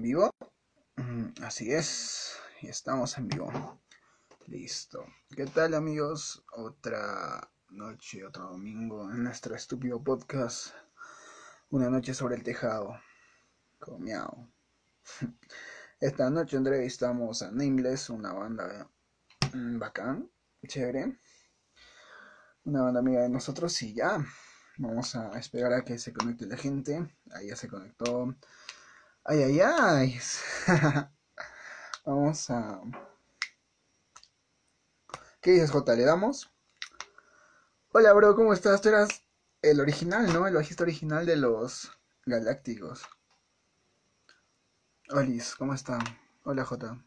vivo. Mm, Así es, y estamos en vivo. Listo. ¿Qué tal amigos? Otra noche, otro domingo en nuestro estúpido podcast. Una noche sobre el tejado. Comiao. Esta noche entrevistamos a Nameless, una banda mm, bacán, chévere. Una banda amiga de nosotros y ya. Vamos a esperar a que se conecte la gente. Ahí ya se conectó. Ay, ay, ay. Vamos a... ¿Qué dices, J? ¿Le damos? Hola, bro, ¿cómo estás? Tú eras el original, ¿no? El bajista original de los Galácticos. Olis, ¿cómo está? Hola, J.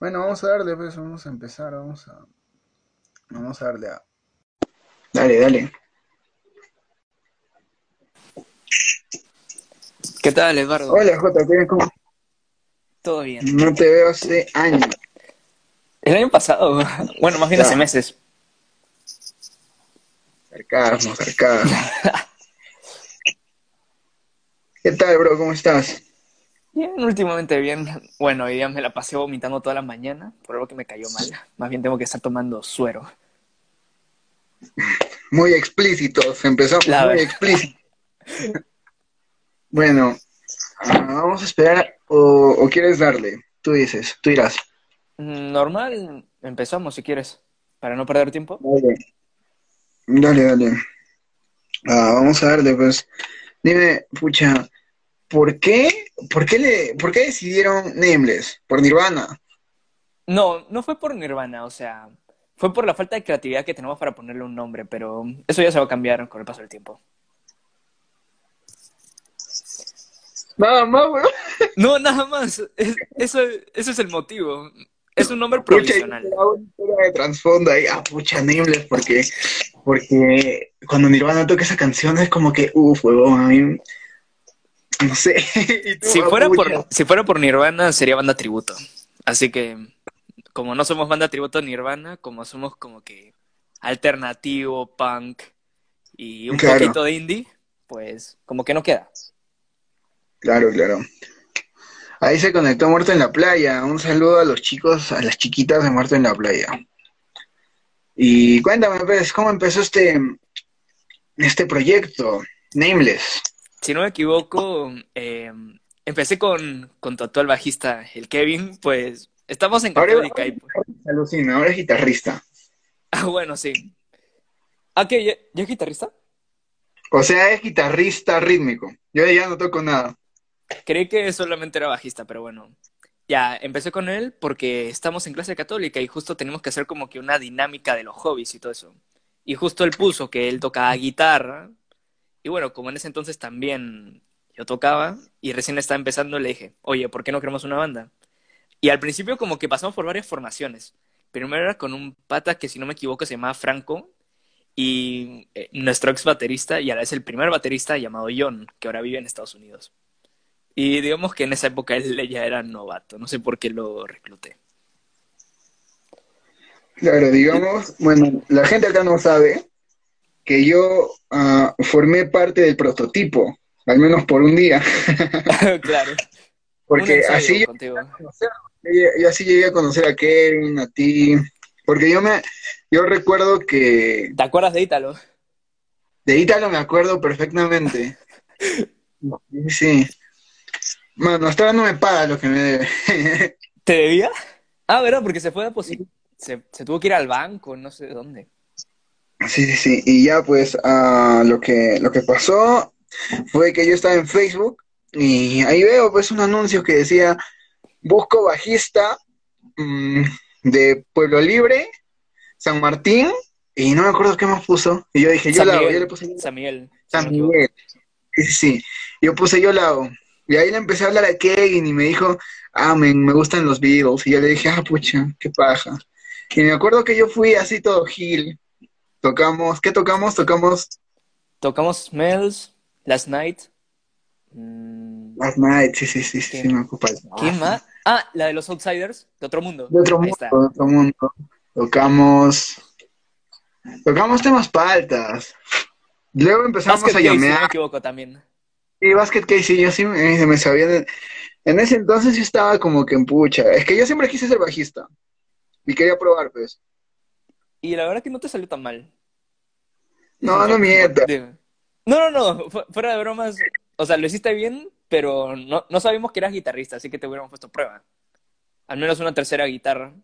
Bueno, vamos a darle, pues, vamos a empezar, vamos a... Vamos a darle a... Dale, dale. ¿Qué tal, Eduardo? Hola, J, ¿qué- ¿cómo? ¿Todo bien? No te veo hace años. El año pasado, bueno, más bien Ya. hace meses. Sarcasmo, sarcasmo. ¿Qué tal, bro? ¿Cómo estás? Bien, últimamente bien. Bueno, hoy día me la pasé vomitando toda la mañana, por algo que me cayó mal. Más bien tengo que estar tomando suero. Muy explícitos, empezamos La muy explícitos. Bueno, ah, vamos a esperar o, o quieres darle. Tú dices, tú irás. Mm, Normal, empezamos si quieres, para no perder tiempo. Dale, dale. dale. Ah, vamos a darle, pues. Dime, pucha, ¿por qué, por qué le, por qué decidieron Nameless? ¿Por Nirvana? No, no fue por Nirvana, o sea, fue por la falta de creatividad que tenemos para ponerle un nombre, pero eso ya se va a cambiar con el paso del tiempo. Nada más, bro. No, nada más, es- eso, ese es el motivo. Es un nombre Pucha, provisional. historia de trasfondo ahí, ah, pucha, Nameless, porque, porque cuando Nirvana toca esa canción es como que, uff, huevón, a mí, no sé. tú, Si ah, fuera, pucha. por, si fuera por Nirvana, sería banda tributo. Así que, como no somos banda tributo Nirvana, como somos como que alternativo, punk y un Claro. poquito de indie, pues como que no queda. Claro, claro. Ahí se conectó Muerto en la Playa. Un saludo a los chicos, a las chiquitas de Muerto en la Playa. Y cuéntame, pues, ¿cómo empezó este, este proyecto? Nameless. Si no me equivoco, eh, empecé con, con tu actual bajista, el Kevin, pues estamos en Ahora, Católica y pues, alucina, ahora es guitarrista. Ah, bueno, sí. Ah, ¿qué? ¿Ya, ya es guitarrista? O sea, es guitarrista rítmico. Yo ya no toco nada. Creí que solamente era bajista, pero bueno. Ya, empecé con él porque estamos en clase católica y justo tenemos que hacer como que una dinámica de los hobbies y todo eso. Y justo él puso que él tocaba guitarra. Y bueno, como en ese entonces también yo tocaba y recién estaba empezando, le dije, oye, ¿por qué no creamos una banda? Y al principio como que pasamos por varias formaciones. Primero era con un pata que si no me equivoco se llamaba Franco y eh, nuestro ex baterista y a la vez el primer baterista llamado John, que ahora vive en Estados Unidos. Y digamos que en esa época él ya era novato, no sé por qué lo recluté. Claro, digamos, bueno, la gente acá no sabe que yo ah, formé parte del prototipo, al menos por un día, claro. porque así yo contigo. Yo, yo así llegué a conocer a Kevin, a ti, porque yo me, yo recuerdo que ¿Te acuerdas de Ítalo? de Ítalo me acuerdo perfectamente. Sí. Bueno, hasta ahora no me paga lo que me debe. ¿Te debía? Ah, ¿verdad? Porque se fue a posi- se, se tuvo que ir al banco, no sé dónde. Sí, sí, sí. Y ya pues ah, lo que, lo que pasó fue que yo estaba en Facebook y ahí veo pues un anuncio que decía busco bajista mm, de Pueblo Libre, San Martín, y no me acuerdo qué más puso. Y yo dije, yo la hago, yo le puse San Miguel. San. Miguel. Sí, sí, sí. Yo puse yo la hago. Y ahí le empecé a hablar a Kevin y me dijo, ah, men, me gustan los Beatles. Y yo le dije, ah, pucha, qué paja. Y me acuerdo que yo fui así todo gil. Tocamos, ¿qué tocamos? Tocamos Tocamos Smells, Last Night. Mm, Last Night, sí, sí, sí, sí, sí, me ocupa. ¿Qué más? Ah, la de los Outsiders, de otro mundo. De otro mundo, de otro mundo. Tocamos, tocamos temas paltas. Luego empezamos Basket a si no me llamear. equivoco también. Y Basket Case, sí, yo sí me, me sabía de- En ese entonces yo estaba como que en pucha. Es que yo siempre quise ser bajista. Y quería probar, pues. Y la verdad que no te salió tan mal. No, no mientas. No, no, no, fuera de bromas. O sea, lo hiciste bien, pero no, no sabíamos que eras guitarrista, así que te hubiéramos puesto prueba. Al menos una tercera guitarra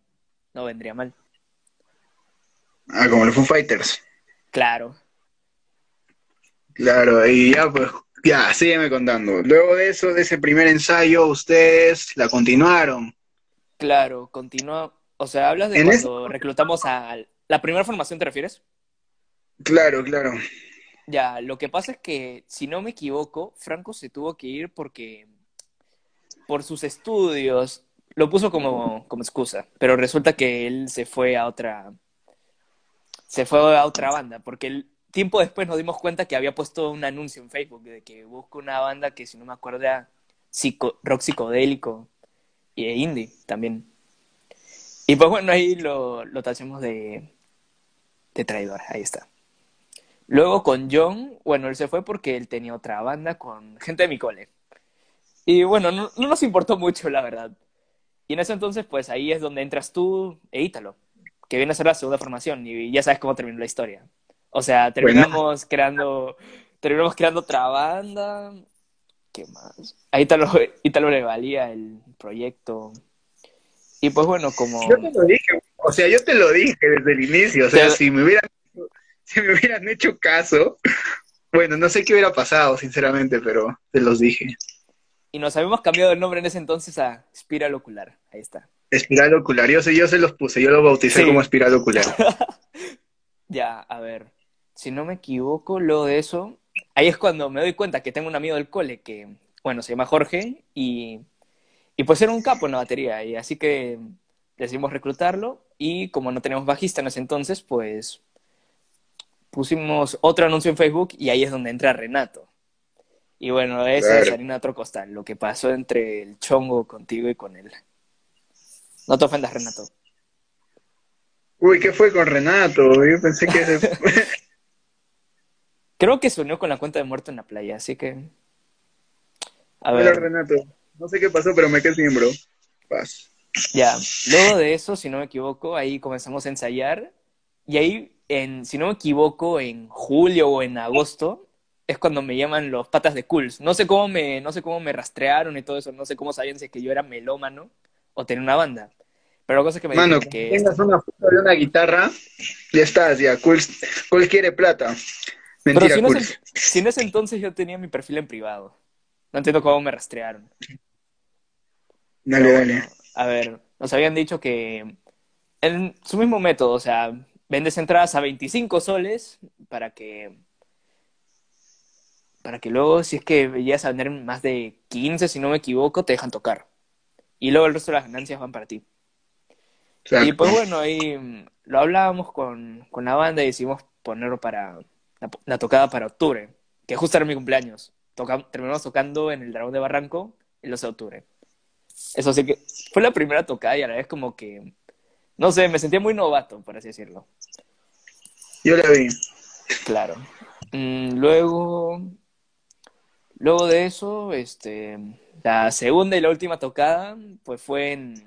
no vendría mal. Ah, como los Foo Fighters. Claro. Claro, y ya pues, ya, sígueme contando. Luego de eso, de ese primer ensayo, ustedes la continuaron. Claro, continúa. O sea, hablas de cuando reclutamos a la primera formación, ¿te refieres? Claro, claro. Ya, lo que pasa es que, si no me equivoco, Franco se tuvo que ir porque por sus estudios lo puso como, como excusa, pero resulta que él se fue a otra se fue a otra banda, porque el tiempo después nos dimos cuenta que había puesto un anuncio en Facebook de que busca una banda que si no me acuerdo era rock psicodélico y de indie también. Y pues bueno, ahí lo, lo tachamos de, de traidor, ahí está. Luego con John, bueno, él se fue porque él tenía otra banda con gente de mi cole. Y bueno, no, no nos importó mucho, la verdad. Y en ese entonces, pues ahí es donde entras tú e Ítalo que viene a ser la segunda formación y ya sabes cómo terminó la historia. O sea, terminamos creando terminamos creando otra banda. ¿Qué más? A Ítalo, le valía el proyecto. Y pues bueno, como... Yo te lo dije, o sea, yo te lo dije desde el inicio, o sea, si me hubieran, si me hubieran hecho caso, bueno, no sé qué hubiera pasado, sinceramente, pero te los dije. Y nos habíamos cambiado el nombre en ese entonces a Espiral Ocular, ahí está. Espiral ocular, yo, yo se los puse, yo lo bauticé como espiral ocular. ya, a ver, si no me equivoco, luego de eso, ahí es cuando me doy cuenta que tengo un amigo del cole que, bueno, se llama Jorge y, y pues era un capo en la batería, y así que decidimos reclutarlo y como no teníamos bajista en ese entonces, pues pusimos otro anuncio en Facebook y ahí es donde entra Renato. Y bueno, eso es harina otro costal, lo que pasó entre el chongo contigo y con él. No te ofendas, Renato. Uy, ¿qué fue con Renato? Yo pensé que... Creo que se unió con la cuenta de muerto en la playa, así que... A ver. Hola, Renato. No sé qué pasó, pero me quedé miembro. Paz. Ya, luego de eso, si no me equivoco, ahí comenzamos a ensayar. Y ahí, en, si no me equivoco, en julio o en agosto, es cuando me llaman los patas de Cools. No sé cómo me, no sé cómo me rastrearon y todo eso, no sé cómo sabían si que yo era melómano o tener una banda. Pero la cosa es que me Mano, que... tengas una foto de una guitarra, ya estás, ya, Cool, quiere plata. Mentira, Pero si, en ese entonces yo tenía mi perfil en privado. No entiendo cómo me rastrearon. Dale, dale. A ver, nos habían dicho que en su mismo método, o sea, vendes entradas a 25 soles para que para que luego, si es que llegas a vender más de 15, si no me equivoco, te dejan tocar y luego el resto de las ganancias van para ti. Y pues bueno, ahí lo hablábamos con, con la banda y decidimos ponerlo para la, tocada para octubre, que justo era mi cumpleaños. terminamos tocando en el Dragón de Barranco el 12 de octubre. Eso sí que fue la primera tocada y a la vez como que, no sé, me sentía muy novato, por así decirlo. Yo la vi. Claro. Mm, luego, luego de eso, este, la segunda y la última tocada, pues fue en,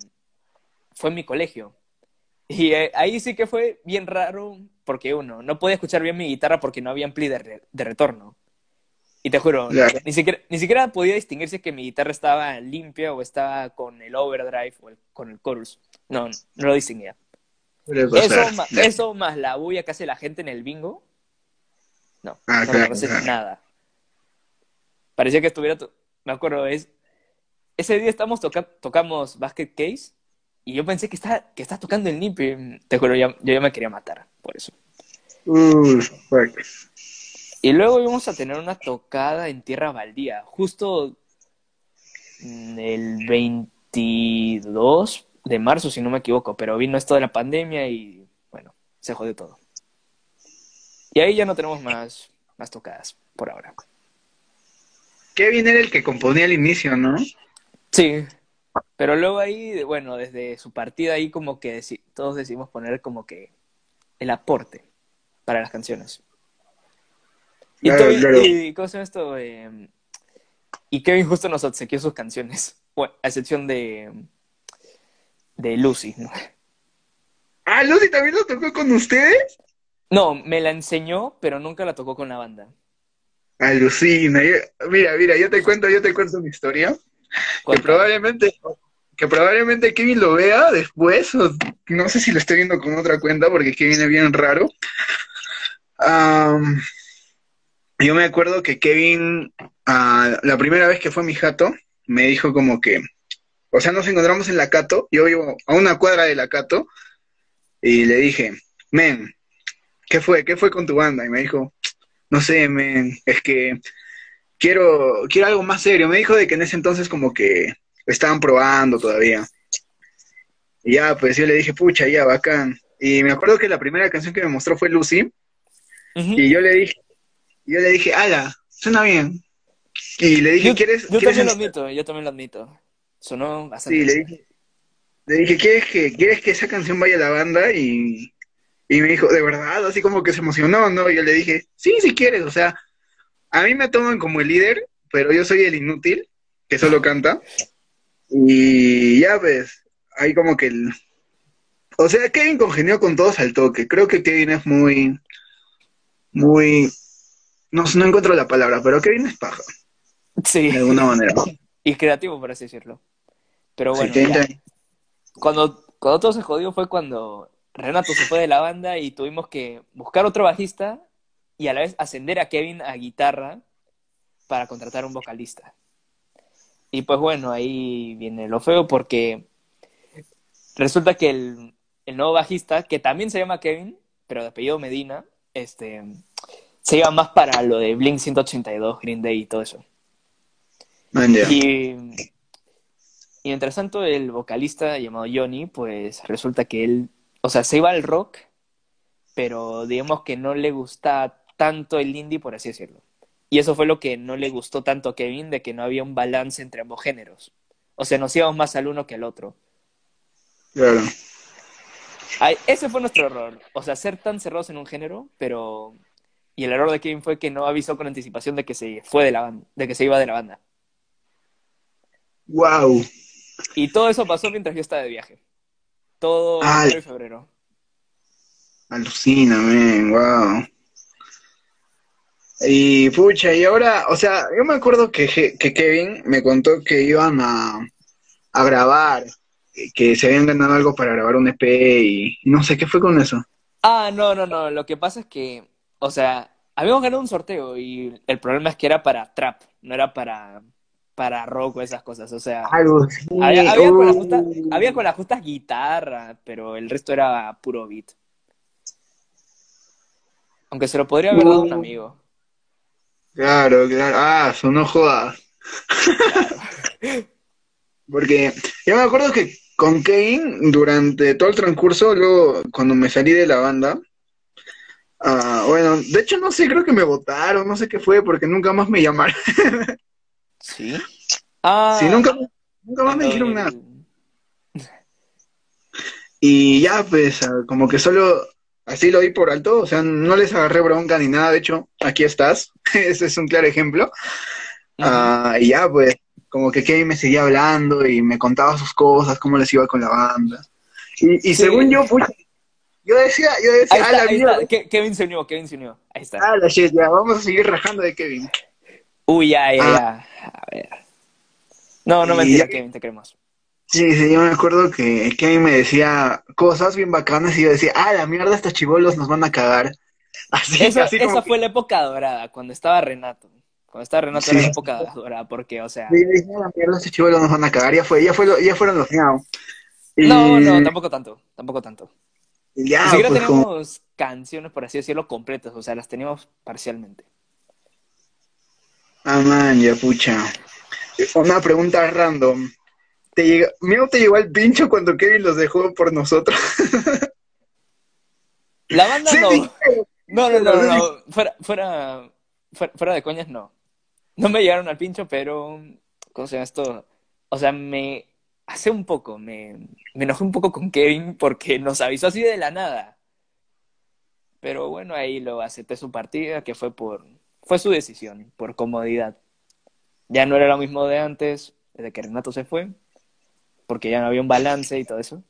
fue en mi colegio. Y eh, ahí sí que fue bien raro, porque uno, no podía escuchar bien mi guitarra porque no había ampli de, retorno. Y te juro, ni, siquiera, ni siquiera podía distinguir si que mi guitarra estaba limpia o estaba con el overdrive o con el chorus. No, no lo distinguía. Eso más, eso más la bulla que hace la gente en el bingo. No, ah, no, nada. Parecía que estuviera, me acuerdo, es, ese día estamos tocamos Basket Case y yo pensé que está, que está tocando el NIP. Te juro, yo, ya me quería matar por eso. y luego íbamos a tener una tocada en Tierra Baldía, justo el 22 de marzo, si no me equivoco, pero vino esto de la pandemia y bueno, se jodió todo. Y ahí ya no tenemos más, más tocadas por ahora. Kevin era el que componía al inicio, ¿no? Sí, pero luego ahí, bueno, desde su partida ahí como que todos decidimos poner como que el aporte para las canciones. Y, y ¿cómo se llama esto? Em, y Kevin justo nos obsequió sus canciones. Bueno, a excepción de, de Lucy. ¿no? Ah, Lucy también lo tocó con ustedes. No, me la enseñó, pero nunca la tocó con la banda. Alucina. Mira, mira, yo te cuento, yo te cuento una historia. Que probablemente, que probablemente Kevin lo vea después, o no sé si lo estoy viendo con otra cuenta, porque Kevin es bien raro. Yo me acuerdo que Kevin, ah, la primera vez que fue a mi jato, me dijo como que, o sea, nos encontramos en la Cato, yo vivo a una cuadra de la Cato, y le dije, men, ¿qué fue? ¿Qué fue con tu banda? Y me dijo, no sé, men, es que quiero, quiero algo más serio. Me dijo de que en ese entonces como que estaban probando todavía. Y ya, pues yo le dije, pucha, ya, bacán. Y me acuerdo que la primera canción que me mostró fue Lucy, y yo le dije, yo le dije, ala, suena bien. Y le dije, Yo, ¿quieres, yo quieres también lo en- admito, yo también lo admito. Sonó bastante. Sí, le dije, le dije, ¿quieres que, ¿quieres que esa canción vaya a la banda? Y, y me dijo, ¿de verdad? Así como que se emocionó, ¿no? Y yo le dije, sí, si quieres, o sea, a mí me toman como el líder, pero yo soy el inútil, que solo canta. Y ya ves, ahí como que el... O sea, Kevin congenió con todos al toque. Creo que Kevin es muy... Muy... No, no encuentro la palabra, pero Kevin es paja, Sí, de alguna manera. y creativo, por así decirlo. Pero Sí, bueno, ya. también. Cuando, cuando todo se jodió fue cuando Renato se fue de la banda y tuvimos que buscar otro bajista y a la vez ascender a Kevin a guitarra para contratar un vocalista. Y pues bueno, ahí viene lo feo porque resulta que el, el nuevo bajista, que también se llama Kevin, pero de apellido Medina, este, se iba más para lo de Blink 182, Green Day y todo eso. Ya. Y, y mientras tanto, el vocalista llamado Johnny, pues resulta que él, o sea, se iba al rock, pero digamos que no le gusta tanto el indie, por así decirlo. Y eso fue lo que no le gustó tanto a Kevin, de que no había un balance entre ambos géneros. O sea, nos íbamos más al uno que al otro. Claro. Ay, ese fue nuestro error. O sea, ser tan cerrados en un género, pero... Y el error de Kevin fue que no avisó con anticipación de que se fue de la banda, de que se iba de la banda. Wow. Y todo eso pasó mientras yo estaba de viaje. Todo y febrero. Alucina, man, wow. Y pucha, y ahora, o sea, yo me acuerdo que, que Kevin me contó que iban a, a grabar, que- se habían ganado algo para grabar un EP y no sé qué fue con eso. Ah, no, no, no. Lo que pasa es que, o sea, habíamos ganado un sorteo y el problema es que era para trap, no era para, para rock o esas cosas. O sea, había, había con las uh. justas, había con las justas guitarra, pero el resto era puro beat. Aunque se lo podría haber dado a un Uh. amigo. Claro, claro. Ah, eso no jodas. Porque yo me acuerdo que con Kevin, durante todo el transcurso, luego cuando me salí de la banda, ah, bueno, de hecho no sé, creo que me votaron, no sé qué fue, porque nunca más me llamaron. ¿Sí? Ah, Sí, nunca, nunca más me dijeron nada. Y ya, pues, ah, como que solo así lo di por alto, o sea, no les agarré bronca ni nada, de hecho, aquí estás, ese es un claro ejemplo. Ah, y ya, pues, como que Kevin me seguía hablando y me contaba sus cosas, cómo les iba con la banda. Y, y Sí. según yo, pucha, yo decía, yo decía, ah, la. Ke- Kevin se unió, Kevin se unió. Ahí está. ah, la shit, ya, vamos a seguir rajando de Kevin. Uy, ya, ya, Ah. ya. A ver. No, no Y mentira, ya- Kevin, te queremos. Sí, sí, yo me acuerdo que Kevin me decía cosas bien bacanas y yo decía, ah, la mierda, estos chivolos nos van a cagar. Así, Esa, así como esa que- fue la época dorada, cuando estaba Renato. Cuando estaba Renato Sí. era la época dorada, porque, o sea... Sí, decía, "Ah, la mierda, estos chivolos nos van a cagar, ya fue, ya fue, ya fueron los miau. Y, No, no, tampoco tanto, tampoco tanto. ya, Ni siquiera pues como, canciones, por así decirlo, completas, o sea, las teníamos parcialmente. ah, man, ya, pucha. Una pregunta random. ¿Te te llegó al pincho cuando Kevin los dejó por nosotros? La banda Sí, no. No, no, no, no, fuera, fuera, fuera de coñas, no. No me llegaron al pincho, pero, ¿cómo se llama esto? O sea, me, hace un poco, me, me enojé un poco con Kevin porque nos avisó así de la nada. Pero bueno, ahí lo acepté su partida, que fue por, fue su decisión, por comodidad. Ya no era lo mismo de antes, desde que Renato se fue, porque ya no había un balance y todo eso.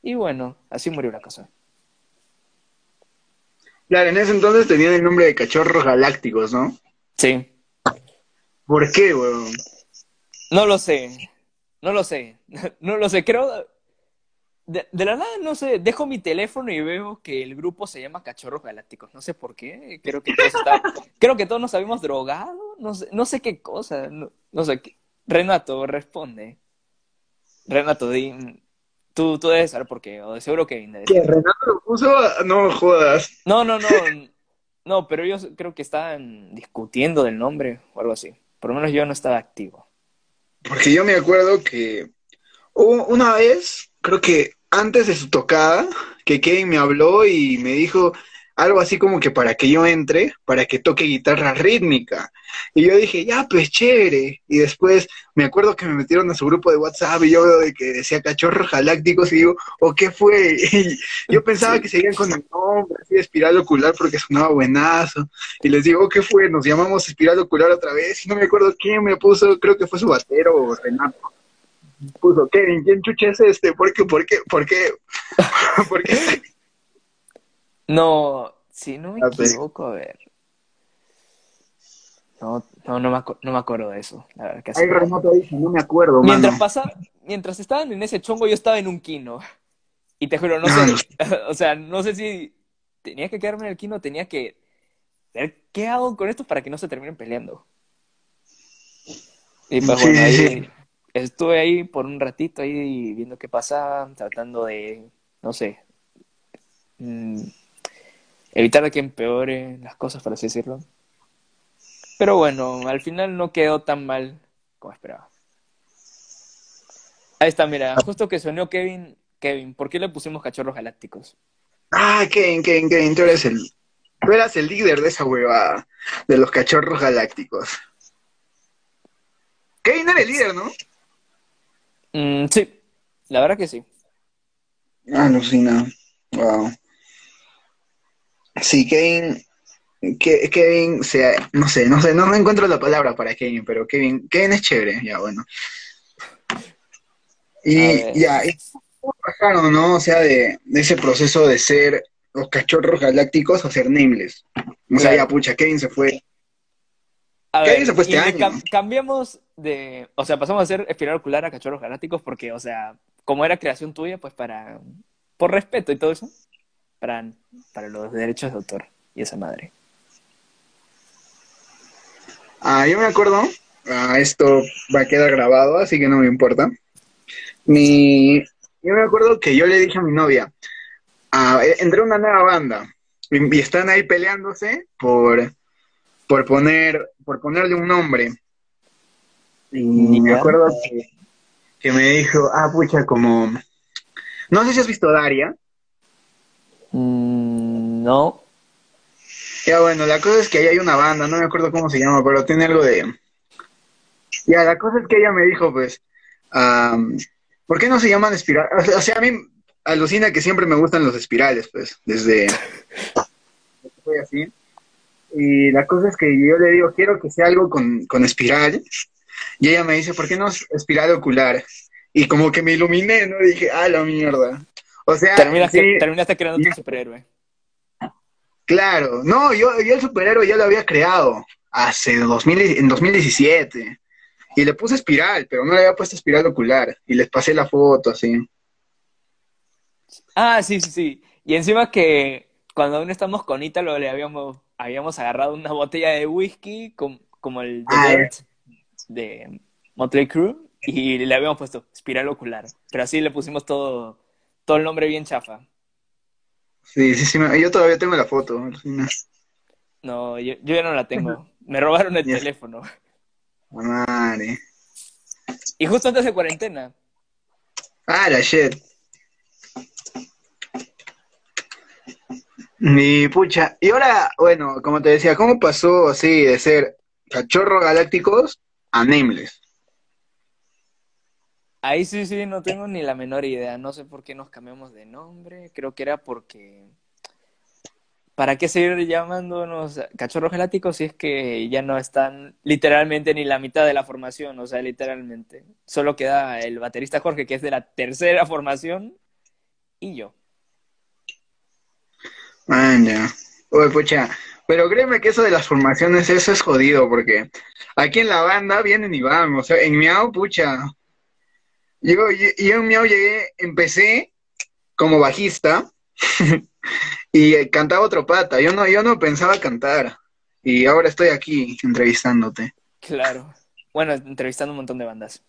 Y bueno, así murió la cosa. Claro, en ese entonces tenían el nombre de cachorros galácticos, ¿no? Sí. ¿Por qué, weón? No lo sé. No lo sé. No lo sé. Creo. De, de, la nada, no sé. Dejo mi teléfono y veo que el grupo se llama Cachorros Galácticos. No sé por qué. Creo que todos, está... Creo que todos nos habíamos drogado. No sé, no sé qué cosa. No, no sé. Renato, responde. Renato, di, tú, tú debes saber por qué. O de seguro que. ¿Qué? ¿Renato lo puso? No jodas. No, no, no. No, pero ellos creo que estaban discutiendo del nombre o algo así. Por lo menos yo no estaba activo. Porque yo me acuerdo que una vez, creo que antes de su tocada, que Kevin me habló y me dijo algo así como que para que yo entre, para que toque guitarra rítmica. Y yo dije, ya, pues chévere. Y después me acuerdo que me metieron a su grupo de WhatsApp y yo veo de que decía cachorros galácticos y digo, ¿o qué fue? Y yo pensaba que seguían con el nombre, así espiral ocular porque sonaba buenazo. Y les digo, ¿qué fue? Nos llamamos espiral ocular otra vez y no me acuerdo quién me puso, creo que fue su batero o Renato. Puso, Kevin, ¿quién chucha es este? ¿Por qué? ¿Por qué? ¿Por qué? ¿Por qué? No, si no me equivoco, a ver. No, no, no, me, no me acuerdo de eso. La verdad que Ahí dice, no me acuerdo. Mientras pasaba, mientras estaban en ese chongo, yo estaba en un kino. Y te juro, no sé, o sea, no sé si tenía que quedarme en el kino, tenía que ver qué hago con esto para que no se terminen peleando. Y pues bueno, ahí estuve ahí por un ratito ahí viendo qué pasaba, tratando de, no sé, mmm, evitar que empeore las cosas, por así decirlo. Pero bueno, al final no quedó tan mal como esperaba. Ahí está, mira, justo que sonó Kevin, Kevin, ¿por qué le pusimos cachorros galácticos? Ah, Kevin, Kevin, Kevin, tú eres el, tú eras el líder de esa huevada, de los cachorros galácticos. Kevin era el líder, ¿no? Mm, sí, la verdad que sí. Alucina. Wow. Sí, Kevin, que, Kevin, sea, no sé, no sé, no, no encuentro la palabra para Kevin, pero Kevin, Kevin es chévere, ya bueno. Y ya, ¿cómo pasaron, no? O sea, de, de, ese proceso de ser los cachorros galácticos a ser nameless. O sea, ya pucha, Kevin se fue. A Kevin ver, se fue este año. Cam cambiamos de, o sea, pasamos a ser espiral ocular a cachorros galácticos porque, o sea, como era creación tuya, pues para, por respeto y todo eso, para, para los derechos de autor y esa madre. Ah, yo me acuerdo, ah, esto va a quedar grabado, así que no me importa. Mi, yo me acuerdo que yo le dije a mi novia, ah, entré a una nueva banda y, y, están ahí peleándose por, por poner, por ponerle un nombre. Y me acuerdo que, que me dijo, ah, pucha, como, no sé si has visto Daria. Mm, no. Ya bueno, la cosa es que ahí hay una banda, no me acuerdo cómo se llama, pero tiene algo de... Ya, la cosa es que ella me dijo, pues, um, ¿por qué no se llaman espirales? O sea, a mí alucina que siempre me gustan los espirales, pues, desde... Así. Y la cosa es que yo le digo, quiero que sea algo con, con espiral. Y ella me dice, ¿por qué no espiral ocular? Y como que me iluminé, ¿no? Y dije, ah, la mierda. O sea... Terminaste, sí, terminaste creando tu superhéroe. Claro, no, yo, yo el superhéroe ya lo había creado hace 2000, en 2017. Y le puse espiral, pero no le había puesto espiral ocular. Y les pasé la foto así. Ah, sí, sí, sí. Y encima que cuando aún estamos con Ítalo le habíamos, habíamos agarrado una botella de whisky com, como el de, ah, de Motley Crue y le habíamos puesto espiral ocular. Pero así le pusimos todo, todo el nombre bien chafa. Sí, sí, sí, yo todavía tengo la foto. No, yo, yo ya no la tengo. Me robaron el teléfono. Madre. Y justo antes de cuarentena. Ah, la shit. Mi pucha. Y ahora, bueno, como te decía, ¿cómo pasó así de ser cachorro galácticos a nameless? Ahí sí, sí, no tengo ni la menor idea. No sé por qué nos cambiamos de nombre. Creo que era porque ¿para qué seguir llamándonos cachorros galácticos si es que ya no están literalmente ni la mitad de la formación? O sea, literalmente. Solo queda el baterista Jorge, que es de la tercera formación, y yo. Man, ya. Oye, pucha. Pero créeme que eso de las formaciones, eso es jodido, porque aquí en la banda vienen y van. O sea, en Miau, pucha. Yo, yo, yo en Miau llegué, empecé como bajista y cantaba otro pata. Yo no, yo no pensaba cantar. Y ahora estoy aquí entrevistándote. Claro. Bueno, entrevistando un montón de bandas.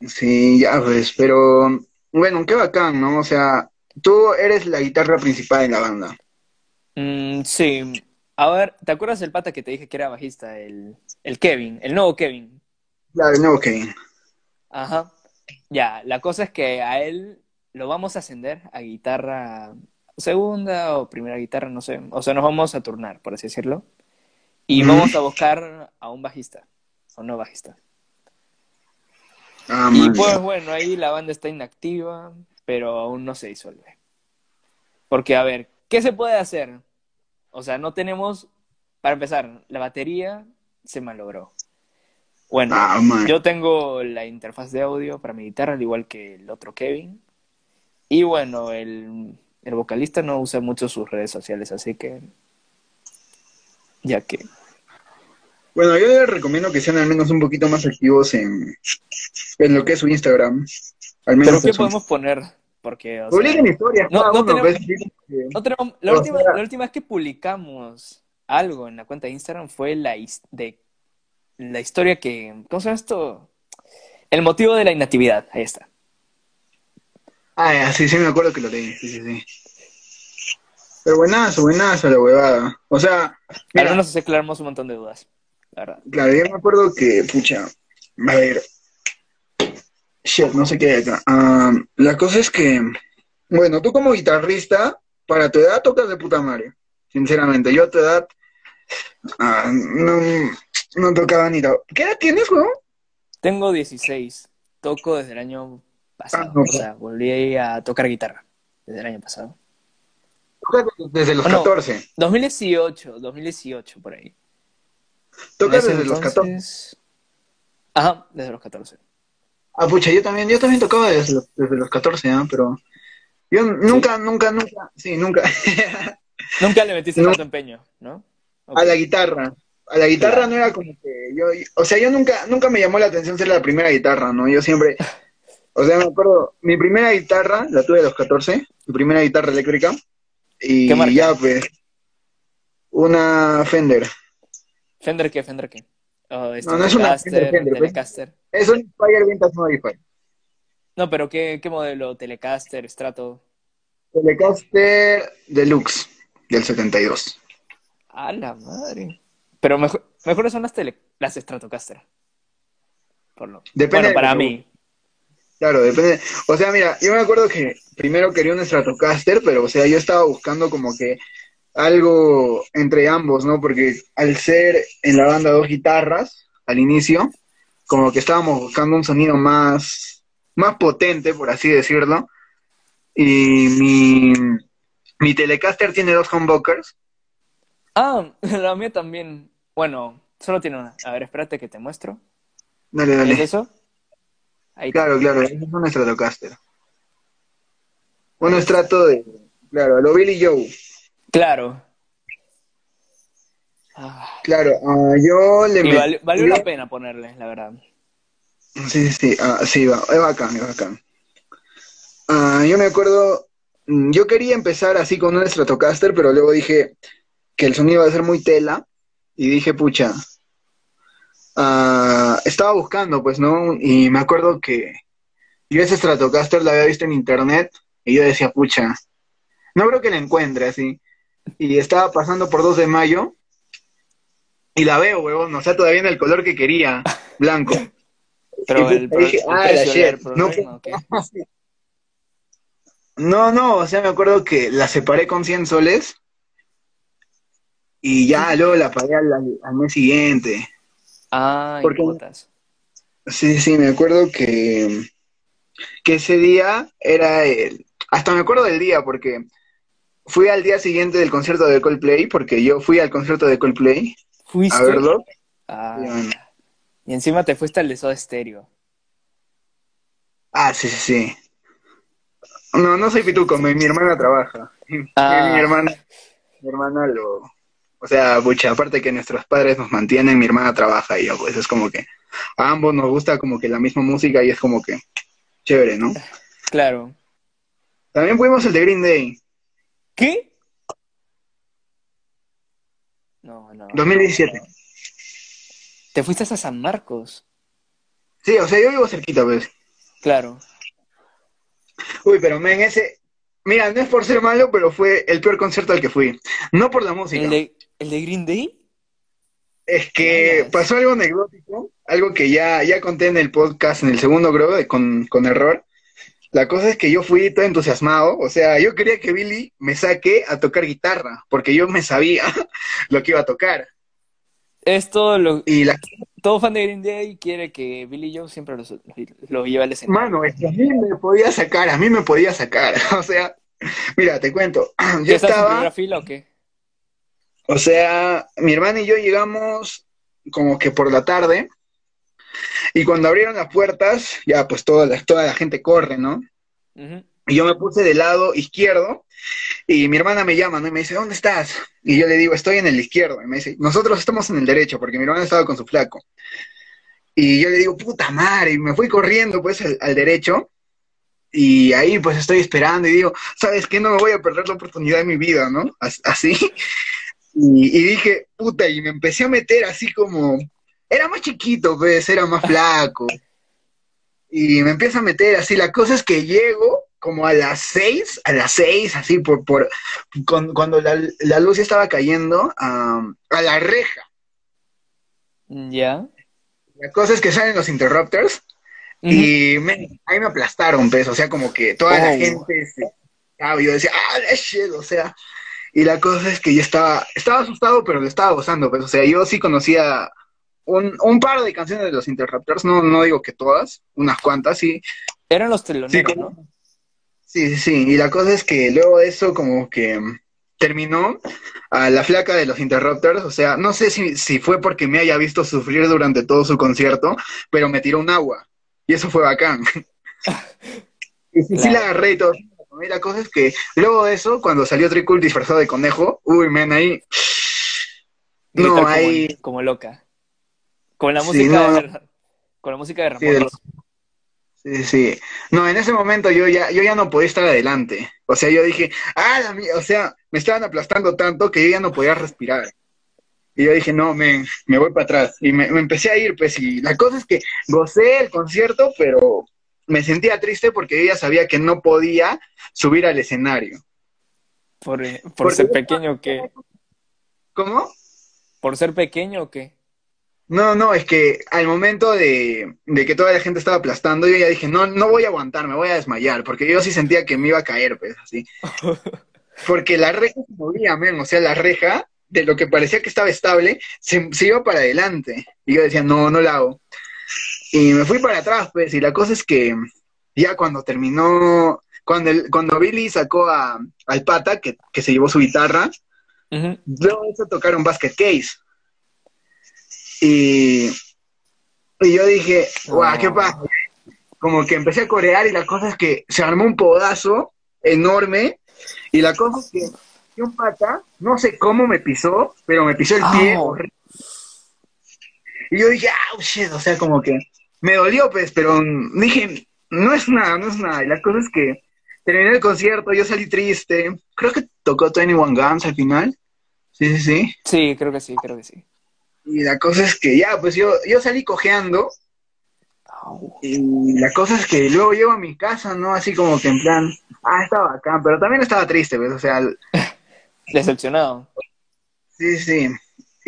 Sí, ya ves, pero bueno, qué bacán, ¿no? O sea, tú eres la guitarra principal en la banda. Mm, sí. A ver, ¿te acuerdas del pata que te dije que era bajista? El, el Kevin, el nuevo Kevin. Claro, el nuevo Kevin. Ajá. Ya, la cosa es que a él lo vamos a ascender a guitarra segunda o primera guitarra, no sé. O sea, nos vamos a turnar, por así decirlo. Y vamos a buscar a un bajista, o no bajista. Ah, Y pues bueno, ahí la banda está inactiva, pero aún no se disuelve. Porque, a ver, ¿qué se puede hacer? O sea, no tenemos, para empezar, la batería se malogró. Bueno, Ah, yo tengo la interfaz de audio para mi guitarra, al igual que el otro Kevin. Y bueno, el, el vocalista no usa mucho sus redes sociales, así que... Ya que... Bueno, yo les recomiendo que sean al menos un poquito más activos en, en lo que es su Instagram. Al ¿Pero menos qué eso. podemos poner? Porque, o sea, Publiquen historias, no- no tenemos- No tenemos- la, última, sea- la última vez que publicamos algo en la cuenta de Instagram fue la, de, la historia que... ¿Cómo se llama esto? El motivo de la inactividad. Ahí está. Ah, sí, sí, me acuerdo que lo leí. Sí, sí, sí. Pero buenazo, buenazo la huevada. O sea, mira, menos así aclaramos un montón de dudas. La verdad. claro, yo me acuerdo que, pucha, a ver. Shit, no sé qué hay acá. Ah, la cosa es que, bueno, tú como guitarrista, para tu edad tocas de puta madre. Sinceramente, yo a tu edad ah, no, no tocaba ni la... ¿Qué edad tienes, weón? Tengo 16. Toco desde el año pasado. Ah, no, o sea, volví a tocar guitarra desde el año pasado. Tocas desde los Oh, no. 14. 2018, 2018 por ahí. Tocas desde los 14. entonces- Ajá, desde los 14. Ah, pucha, yo también, yo también tocaba desde los, desde los 14, ¿ah? Pero yo nunca, nunca, nunca, sí, nunca, Nunca le metiste No. tanto empeño, ¿no? A la guitarra. A la guitarra Claro. no era como que yo, o sea, yo nunca, nunca me llamó la atención ser la primera guitarra, ¿no? Yo siempre, o sea, me acuerdo, mi primera guitarra la tuve a los 14, mi primera guitarra eléctrica, y ¿Qué marca? ya pues, una Fender. ¿Fender qué? ¿Fender qué? Oh, este, No, no es una Telecaster, Fender, Fender, pues. Telecaster. Es un Fire Vintage Modified. No, pero ¿qué, qué modelo? Telecaster, Strato. Telecaster Deluxe del 72. A la madre. Pero mejor, mejores son las, tele, las Stratocaster. Por lo, Depende bueno, para de- mí. Claro, depende. O sea, mira, yo me acuerdo que primero quería un Stratocaster, pero, o sea, yo estaba buscando como que algo entre ambos, ¿no? Porque al ser en la banda dos guitarras, al inicio, como que estábamos buscando un sonido más, más potente, por así decirlo. Y mi, mi Telecaster tiene dos humbuckers. Ah, la mía también. Bueno, solo tiene una. A ver, espérate que te muestro. Dale, ¿Es dale. eso? Ahí. Claro, claro, es un Stratocaster. Un estrato de, claro, lo Billy Joe. Claro. Ah, Claro, ah, yo le y metí- valió, valió la pena ponerle, la verdad. Sí, sí, sí, ah, sí, va, es bacán, es bacán. Ah, yo me acuerdo, mm, yo quería empezar así con un Stratocaster, pero luego dije que el sonido iba a ser muy tela, y dije, pucha, ah, estaba buscando, pues, ¿no? Y me acuerdo que yo ese Stratocaster lo había visto en internet, y yo decía, pucha, no creo que la encuentre así. Y estaba pasando por 2 de mayo, y la veo, huevón, o sea, todavía en el color que quería, blanco. Pero Y el, pues, dije, ah, la el shit, no. No, no, o sea, me acuerdo que la separé con 100 soles y ya luego la pagué al, al- mes siguiente. Ah, Porque- cuotas. Sí, sí, me acuerdo que, que ese día era el... Hasta me acuerdo del día porque fui al día siguiente del concierto de Coldplay, porque yo fui al concierto de Coldplay ¿Fuiste? a verlo. Ah, y encima te fuiste al de Soda Stereo. Ah, sí, sí, sí. No, no soy pituco, mi, mi hermana trabaja. Ah. Mi hermana, mi hermana lo... O sea, pucha, aparte que nuestros padres nos mantienen, mi hermana trabaja y yo, pues es como que a ambos nos gusta como que la misma música y es como que chévere, ¿no? Claro. También fuimos el de Green Day, ¿Qué? No, no. 2017. ¿Te fuiste hasta San Marcos? Sí, o sea, yo vivo cerquita, pues. Claro. Uy, pero men, ese... Mira, no es por ser malo, pero fue el peor concierto al que fui. No por la música. ¿El de, ¿El de Green Day? Es que pasó algo anecdótico, algo que ya, ya conté en el podcast, en el segundo, creo, de- con, con error. La cosa es que yo fui todo entusiasmado, o sea, yo quería que Billy me saque a tocar guitarra, porque yo me sabía lo que iba a tocar. Es todo lo... Y la Todo fan de Green Day quiere que Billy Joe siempre lo, lo lleve al escenario. mano, es que a mí me podía sacar, a mí me podía sacar. O sea, mira, te cuento. ¿Ya Yo estás en estaba, primera fila o qué? O sea, mi hermana y yo llegamos como que por la tarde, y cuando abrieron las puertas, ya pues toda la, toda la gente corre, ¿no? Y yo me puse del lado izquierdo y mi hermana me llama, ¿no? Y me dice, ¿dónde estás? Y yo le digo, estoy en el izquierdo. Y me dice, nosotros estamos en el derecho, porque mi hermana estaba con su flaco. Y yo le digo, puta madre, y me fui corriendo pues al, al derecho. Y ahí pues estoy esperando y digo, ¿sabes qué? No me voy a perder la oportunidad de mi vida, ¿no? As- Así. Y, y dije, puta, y me empecé a meter así como... Era más chiquito, pues, era más flaco. Y me empiezo a meter así. La cosa es que llego como a las seis, a las seis, así, por, por con- cuando la, la luz ya estaba cayendo, a, a la reja. Ya. La cosa es que salen los interrupters Ujú. y me- ahí me aplastaron, pues, o sea, como que toda la Oh. gente se... ah, yo decía, ah, shit, o sea, y la cosa es que yo estaba, estaba asustado, pero lo estaba gozando, pues, o sea, yo sí conocía un, un par de canciones de los Interrupters, no, no digo que todas, unas cuantas, sí, Eran los teloneros, Sí, ¿no? Sí, sí, sí. Y la cosa es que luego de eso como que terminó a la flaca de los Interrupters. O sea, no sé si, si fue porque me haya visto sufrir durante todo su concierto, pero me tiró un agua. Y eso fue bacán. y sí, sí Claro. la agarré y todo. Y la cosa es que luego de eso, cuando salió Tricool disfrazado de conejo, uy, men, ahí... No, como, ahí... como loca. Con la Sí, música no. de, con la música de Ramón Sí, de. Sí, sí. No, en ese momento yo ya, yo ya no podía estar adelante. O sea, yo dije, ah, la mi-", o sea, me estaban aplastando tanto que yo ya no podía respirar. Y yo dije, no, me, me voy para atrás. Y me, me empecé a ir, pues, y la cosa es que gocé el concierto, pero me sentía triste porque yo ya sabía que no podía subir al escenario. Por, eh, por Porque ser pequeño o qué. ¿Cómo? Por ser pequeño o qué. No, no, es que al momento de, de que toda la gente estaba aplastando, yo ya dije, no, no voy a aguantar, me voy a desmayar, porque yo sí sentía que me iba a caer, pues, así. Porque la reja se movía, men, o sea, la reja, de lo que parecía que estaba estable, se, se iba para adelante. Y yo decía, no, no la hago. Y me fui para atrás, pues, y la cosa es que ya cuando terminó, cuando, el, cuando Billy sacó a, al pata, que, que se llevó su guitarra. Luego de eso tocaron Basket Case. Y, y yo dije, guau, ¿qué Oh. pasa? Como que empecé a corear y la cosa es que se armó un podazo enorme y la cosa es que un pata, no sé cómo me pisó, pero me pisó el pie. Horrible. Y yo dije, ah, shit, o sea, como que me dolió, pues, pero dije, no es nada, no es nada. Y la cosa es que terminé el concierto, yo salí triste. Creo que tocó 21 Guns al final. Sí, sí, sí. Sí, creo que sí, creo que sí. Y la cosa es que ya, pues yo, yo salí cojeando. Y la cosa es que luego llego a mi casa, ¿no? Así como que en plan, ah, estaba acá, pero también estaba triste, pues, o sea, Decepcionado. sí, sí.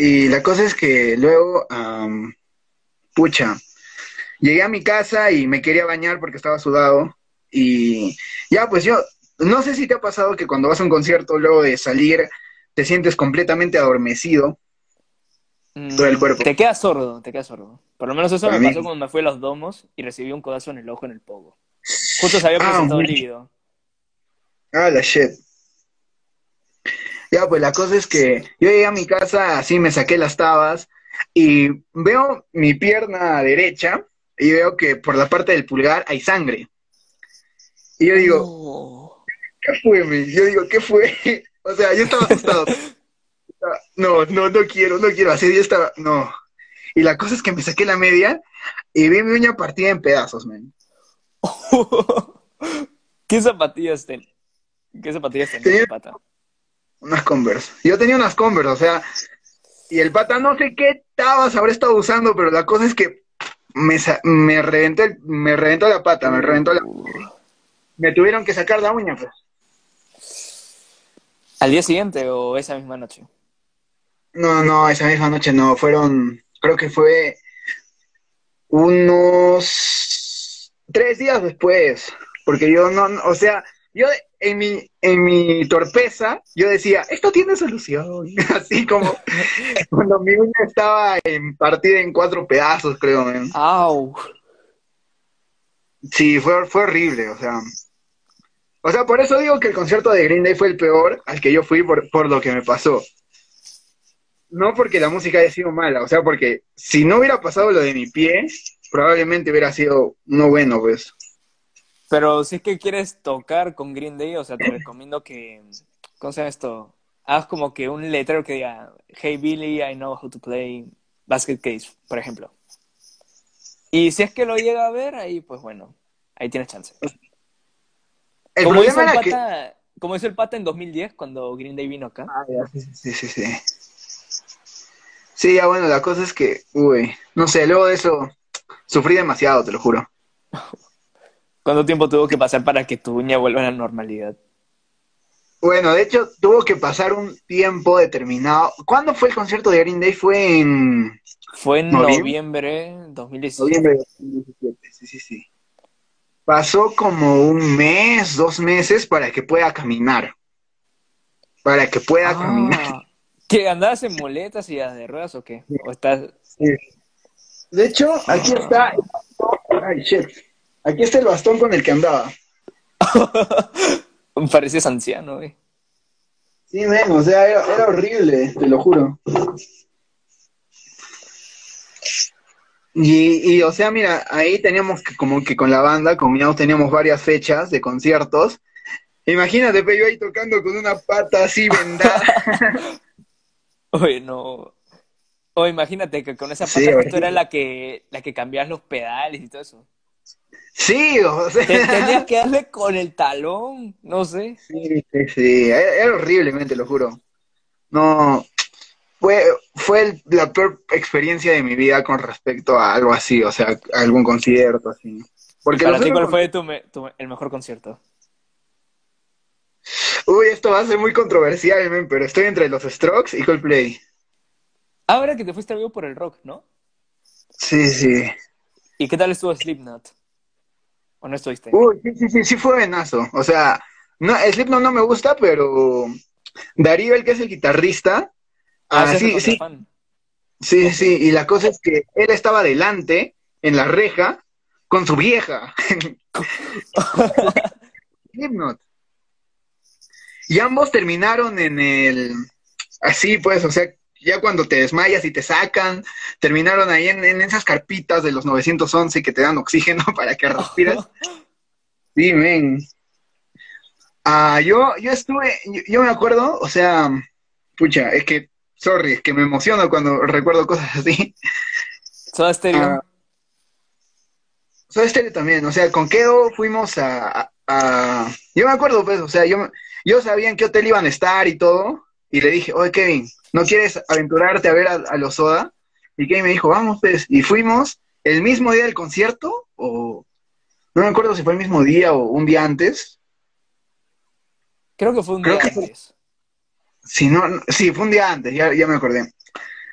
Y la cosa es que luego, am, pucha, llegué a mi casa y me quería bañar porque estaba sudado. Y ya, pues yo, no sé si te ha pasado que cuando vas a un concierto, luego de salir, te sientes completamente adormecido. Mm, Todo el cuerpo. Te quedas sordo, te quedas sordo. Por lo menos eso Para me mí. pasó cuando me fui a los domos y recibí un codazo en el ojo en el pogo. Justo se había Ah, presentado lívido. Ah, la shit. Ya, pues la cosa es que yo llegué a mi casa, así me saqué las tabas y veo mi pierna derecha y veo que por la parte del pulgar hay sangre. Y yo digo, Oh. ¿qué fue? mi? Yo digo, ¿qué fue? O sea, yo estaba asustado. No, no, no quiero, no quiero. Así yo estaba, no. Y la cosa es que me saqué la media y vi mi uña partida en pedazos, man. ¿Qué zapatillas ten? ¿Qué zapatillas Tenía- pata? Unas Converse. Yo tenía unas Converse, o sea, y el pata no sé qué tabas habrá estado usando, pero la cosa es que me, me reventó el- me reventó la pata, me reventó la... Me tuvieron que sacar la uña, pues. ¿Al día siguiente o esa misma noche? No, no, esa misma noche no, fueron, creo que fue unos tres días después, porque yo no, no, o sea, yo en mi, en mi torpeza, yo decía, esto tiene solución, así como cuando mi uña estaba en, partida en cuatro pedazos, creo, man. ¡Au! Sí, fue, fue horrible, o sea, o sea, por eso digo que el concierto de Green Day fue el peor al que yo fui por, por lo que me pasó. No porque la música haya sido mala, o sea, porque si no hubiera pasado lo de mi pie, probablemente hubiera sido no bueno, pues. Pero si es que quieres tocar con Green Day, o sea, te recomiendo que, ¿cómo se llama esto? Haz como que un letrero que diga, Hey Billy, I know how to play basket case, por ejemplo. Y si es que lo llega a ver, ahí pues bueno, ahí tienes chance. El como, hizo el era que... pata, como hizo el pata en 2010 cuando Green Day vino acá. Ah, ya, sí, sí, sí, sí. Sí, ya bueno, la cosa es que, uy, no sé, luego de eso sufrí demasiado, te lo juro. ¿Cuánto tiempo tuvo que pasar para que tu uña vuelva a la normalidad? Bueno, de hecho, tuvo que pasar un tiempo determinado. ¿Cuándo fue el concierto de Green Day? Fue en Fue en ¿Noviembre? noviembre 2017. noviembre de 2017. Sí, sí, sí. Pasó como un mes, dos meses para que pueda caminar. Para que pueda caminar. Ah, ¿Que andabas en muletas y de ruedas o qué? ¿O estás... De hecho, aquí está. Ay, shit. Aquí está el bastón con el que andaba. Pareces anciano, güey. Sí, men, o sea, era, era horrible, te lo juro. Y, y, o sea, mira, ahí teníamos que, como que con la banda, con Miau, teníamos varias fechas de conciertos. Imagínate, pe, yo ahí tocando con una pata así vendada. Oye, no. O imagínate que con esa pata Sí, justo imagínate. era la que, la que cambiabas los pedales y todo eso. Sí, o sea. Te- tenías que darle con el talón, no sé. Sí, sí, sí, era, era horrible, men, te lo juro. No, fue, fue el- la peor experiencia de mi vida con respecto a algo así, o sea, a algún concierto así. Porque Para ti, ¿cuál fue tu, me- tu- el mejor concierto? Uy, esto va a ser muy controversial, pero estoy entre los Strokes y Coldplay. Ahora que te fuiste al vivo por el rock, ¿no? Sí, sí. ¿Y qué tal estuvo Slipknot? ¿O no estuviste? Uy, sí, sí, sí, sí fue venazo. O sea, no, Slipknot no me gusta, pero Darío, el que es el guitarrista, Ah, ah, sí, sí, fan. sí, sí. Y la cosa es que él estaba delante, en la reja, con su vieja. Slipknot. Y ambos terminaron en el... Así pues, o sea, ya cuando te desmayas y te sacan, terminaron ahí en, en esas carpitas de los 911 que te dan oxígeno para que respires. Sí, men. Ah, yo, yo estuve, yo, yo me acuerdo, o sea, pucha, es que, sorry, es que me emociono cuando recuerdo cosas así. Soda Stereo. Ah, estéreo también, o sea, con Keo fuimos a, a- a- Yo me acuerdo, pues, o sea, yo, yo sabía en qué hotel iban a estar y todo, y le dije, oye, Kevin, ¿no quieres aventurarte a ver a, a los Soda? Y Kevin me dijo, vamos, pues, y fuimos el mismo día del concierto, o no me acuerdo si fue el mismo día o un día antes. Creo que fue un creo día que fue- antes. Si no, no- sí, fue un día antes, ya, ya me acordé.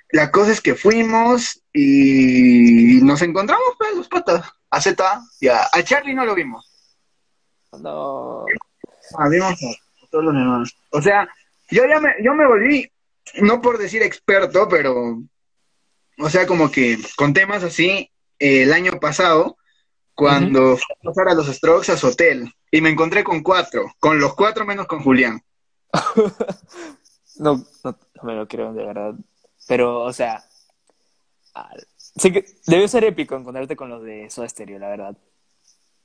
La cosa es que fuimos y nos encontramos, pues, los patas, a Z, y a, a Charlie no lo vimos. No. Ah, vimos a todos los demás. O sea, yo ya me, yo me volví, no por decir experto, pero, o sea, como que con temas así, eh, el año pasado, cuando fui a pasar a los Strokes a su hotel, y me encontré con cuatro, con los cuatro menos con Julián. No, no, no me lo creo, de verdad. Pero, o sea, sé que debió ser épico encontrarte con los de Soda Stereo, la verdad.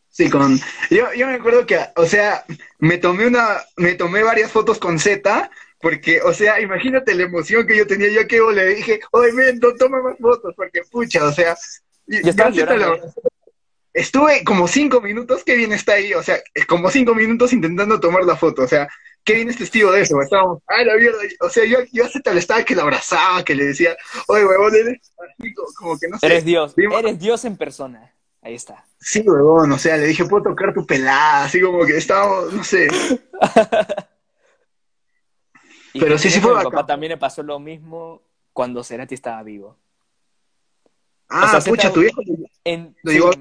Sí, con... Yo, yo me acuerdo que, o sea, me tomé una, me tomé varias fotos con Z, porque, o sea, imagínate la emoción que yo tenía, yo que le dije, oye, men, to- toma más fotos, porque pucha, o sea, y- Yo estaba llorando. estuve como cinco minutos, Kevin está ahí, o sea, como cinco minutos intentando tomar la foto, o sea, Kevin es testigo de eso, estábamos, ah, la mierda, o sea, yo, yo a Zeta le estaba que la abrazaba, que le decía, oye, huevón, eres así, como, como que no sé. Eres Dios, Vimos- eres Dios en persona. Ahí está. Sí, huevón, o sea, le dije, puedo tocar tu pelada, así como que estábamos, no sé. Y Pero sí, sí fue mi bacán. papá también le pasó lo mismo cuando Cerati estaba vivo. Ah, O sea, pucha, Z- tu viejo En, lo llegó. sí,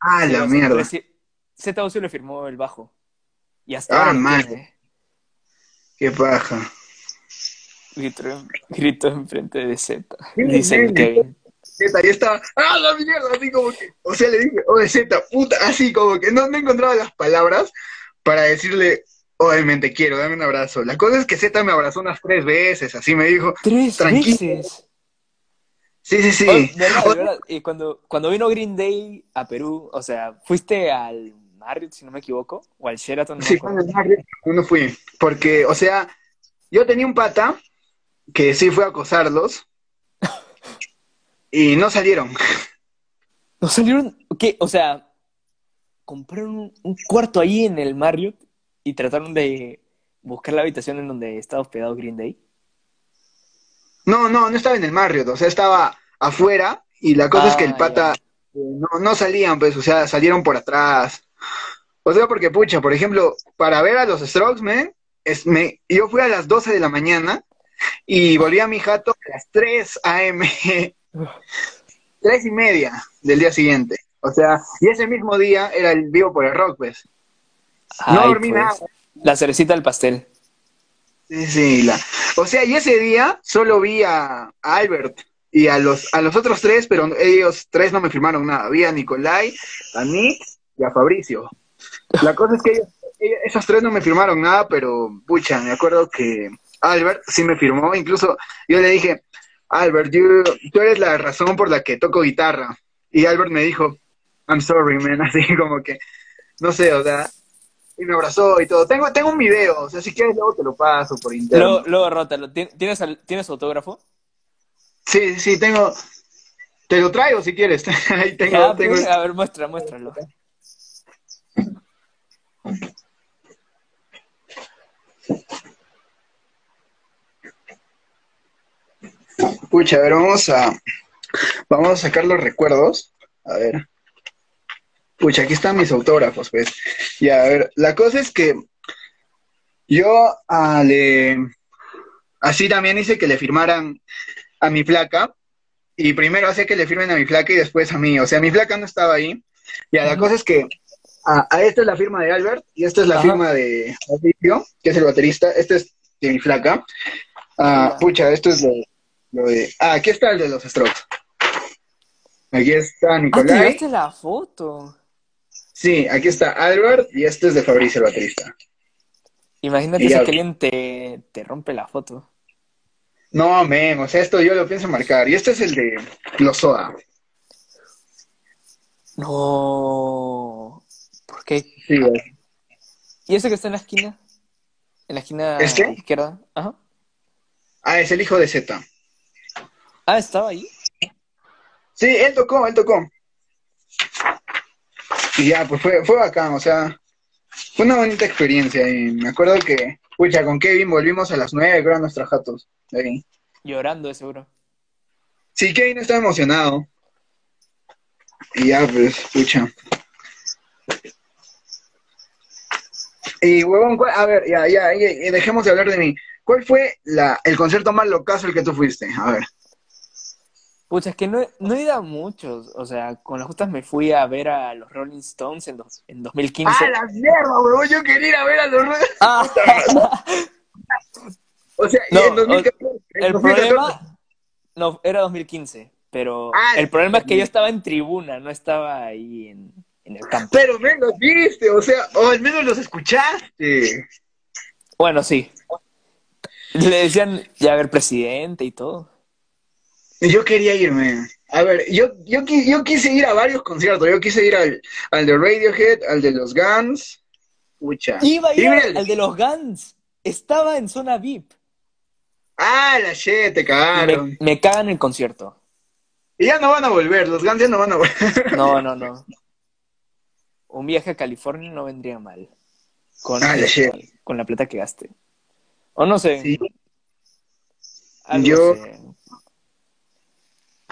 Ah, la mierda. Z le firmó el bajo. Y hasta Ah, mal. tiene. Qué paja. Gritó, en- gritó enfrente de Z. Dice Kevin. Zeta, ahí estaba, ah, la mierda, así como que, o sea, le dije, oye, Zeta, puta, así como que no, no encontraba las palabras para decirle, obviamente quiero, dame un abrazo. La cosa es que Zeta me abrazó unas tres veces, así me dijo, Tres Tranquilo. veces. sí, sí, sí. Oh, de verdad, de verdad. Y cuando, cuando vino Green Day a Perú, o sea, ¿fuiste al Marriott, si no me equivoco? ¿O al Sheraton? No Sí, con el Magri no fui, porque, o sea, yo tenía un pata que sí fue a acosarlos y no salieron. ¿No salieron? ¿Qué? O sea, compraron un, un cuarto ahí en el Marriott y trataron de buscar la habitación en donde estaba hospedado Green Day. No, no, no estaba en el Marriott, o sea, estaba afuera y la cosa es que el Ah, pata eh, no, no salían, pues, o sea, salieron por atrás. O sea, porque, pucha, por ejemplo, para ver a los Strokes, man, es, me, yo fui a las 12 de la mañana y volví a mi jato a las 3 a.m., 3 y media del día siguiente. O sea, y ese mismo día era el vivo por el rock, pues. No dormí pues. nada. La cerecita del pastel. Sí, sí, la... O sea, y ese día solo vi a, a Albert y a los, a los otros tres, pero ellos tres no me firmaron nada. Vi a Nicolai, a Nick y a Fabricio. La cosa es que ellos, ellos- esos tres no me firmaron nada, pero pucha, me acuerdo que Albert sí me firmó. Incluso yo le dije, Albert, you- tú eres la razón por la que toco guitarra. Y Albert me dijo, I'm sorry, man, así como que, no sé, o sea, y me abrazó y todo. Tengo, tengo un video, o sea, si quieres luego te lo paso por interno. Luego, rótalo. ¿Tien- ¿Tienes, ¿Tienes autógrafo? Sí, sí, tengo. Te lo traigo si quieres. Ahí tengo, Ya, tengo. pues, a ver, muestra, muéstralo. Pucha, a ver, vamos a. Vamos a sacar los recuerdos. A ver. Pucha, aquí están mis autógrafos, pues. Ya, a ver, la cosa es que yo ah, le. Así también hice que le firmaran a mi placa. Y primero hacía que le firmen a mi placa y después a mí. O sea, mi placa no estaba ahí. Ya, la Ujú. cosa es que a, a esta es la firma de Albert y esta es la firma de Mauricio, que es el baterista. Este es de mi flaca. Ah, pucha, esto es lo, lo de. Ah, aquí está el de los Strokes. Aquí está Ah, Nicolai. llevaste la foto. Sí, aquí está Albert y este es de Fabricio, el baterista. Imagínate Y si ya. alguien te, te rompe la foto. No, men, o sea, esto yo lo pienso marcar. Y este es el de los Soda. No. ¿Por qué? Sí, güey. ¿Y ese que está en la esquina? En la esquina ¿Este? izquierda. Ajá. Ah, es el hijo de Z. Ah, estaba ahí. Sí, él tocó, él tocó. Y ya, pues fue, fue bacán, o sea, fue una bonita experiencia. Y me acuerdo que, pucha, con Kevin volvimos a las nueve, creo, a nuestros jatos. ahí. Llorando, seguro. Sí, Kevin estaba emocionado. Y ya, pues, pucha. Y, huevón, ¿cuál- a ver, ya, ya, dejemos de hablar de mí. ¿Cuál fue la, el concierto más locazo el que tú fuiste? A ver. Pucha, es que no, no he ido a muchos. O sea, con las justas me fui a ver a los Rolling Stones en, dos- en 2015. ¡Ah, la mierda, huevón! Yo quería ir a ver a los... Ah, O sea, y en 2014, en el 2014, problema no era 2015, pero Ah, el problema es que yo estaba en tribuna, no estaba ahí en, en el campo. Pero men, los viste, o sea, o al menos los escuchaste. Bueno, sí. Le decían ya ver presidente y todo. Yo quería irme. A ver, yo, yo, yo quise ir a varios conciertos. Yo quise ir al, al de Radiohead, al de los Guns. Pucha. Iba a ir al, al de los Guns. Estaba en zona VIP. Ah, la shit, te cagaron. me, me cagan el concierto. Y ya no van a volver, los Guns ya no van a volver. No, no, no. Un viaje a California no vendría mal. Con, Ah, la shit. con la plata que gaste. O no sé. Sí. algo Yo- sé.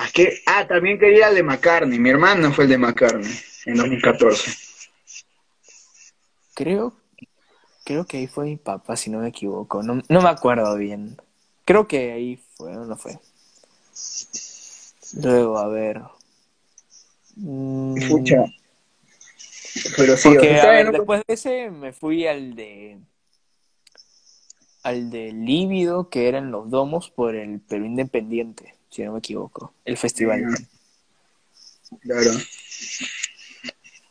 ¿A qué? Ah, también quería ir al de McCartney. Mi hermano fue el de McCartney en 2014. Creo, creo que ahí fue mi papá, si no me equivoco. No, no me acuerdo bien. Creo que ahí fue, o no fue. Luego, a ver. Mm, Pucha. Pero sí, Porque, a ver, no- después de ese me fui al de. Al de Lívido, que eran los domos por el Perú Independiente, si no me equivoco. El festival. Claro.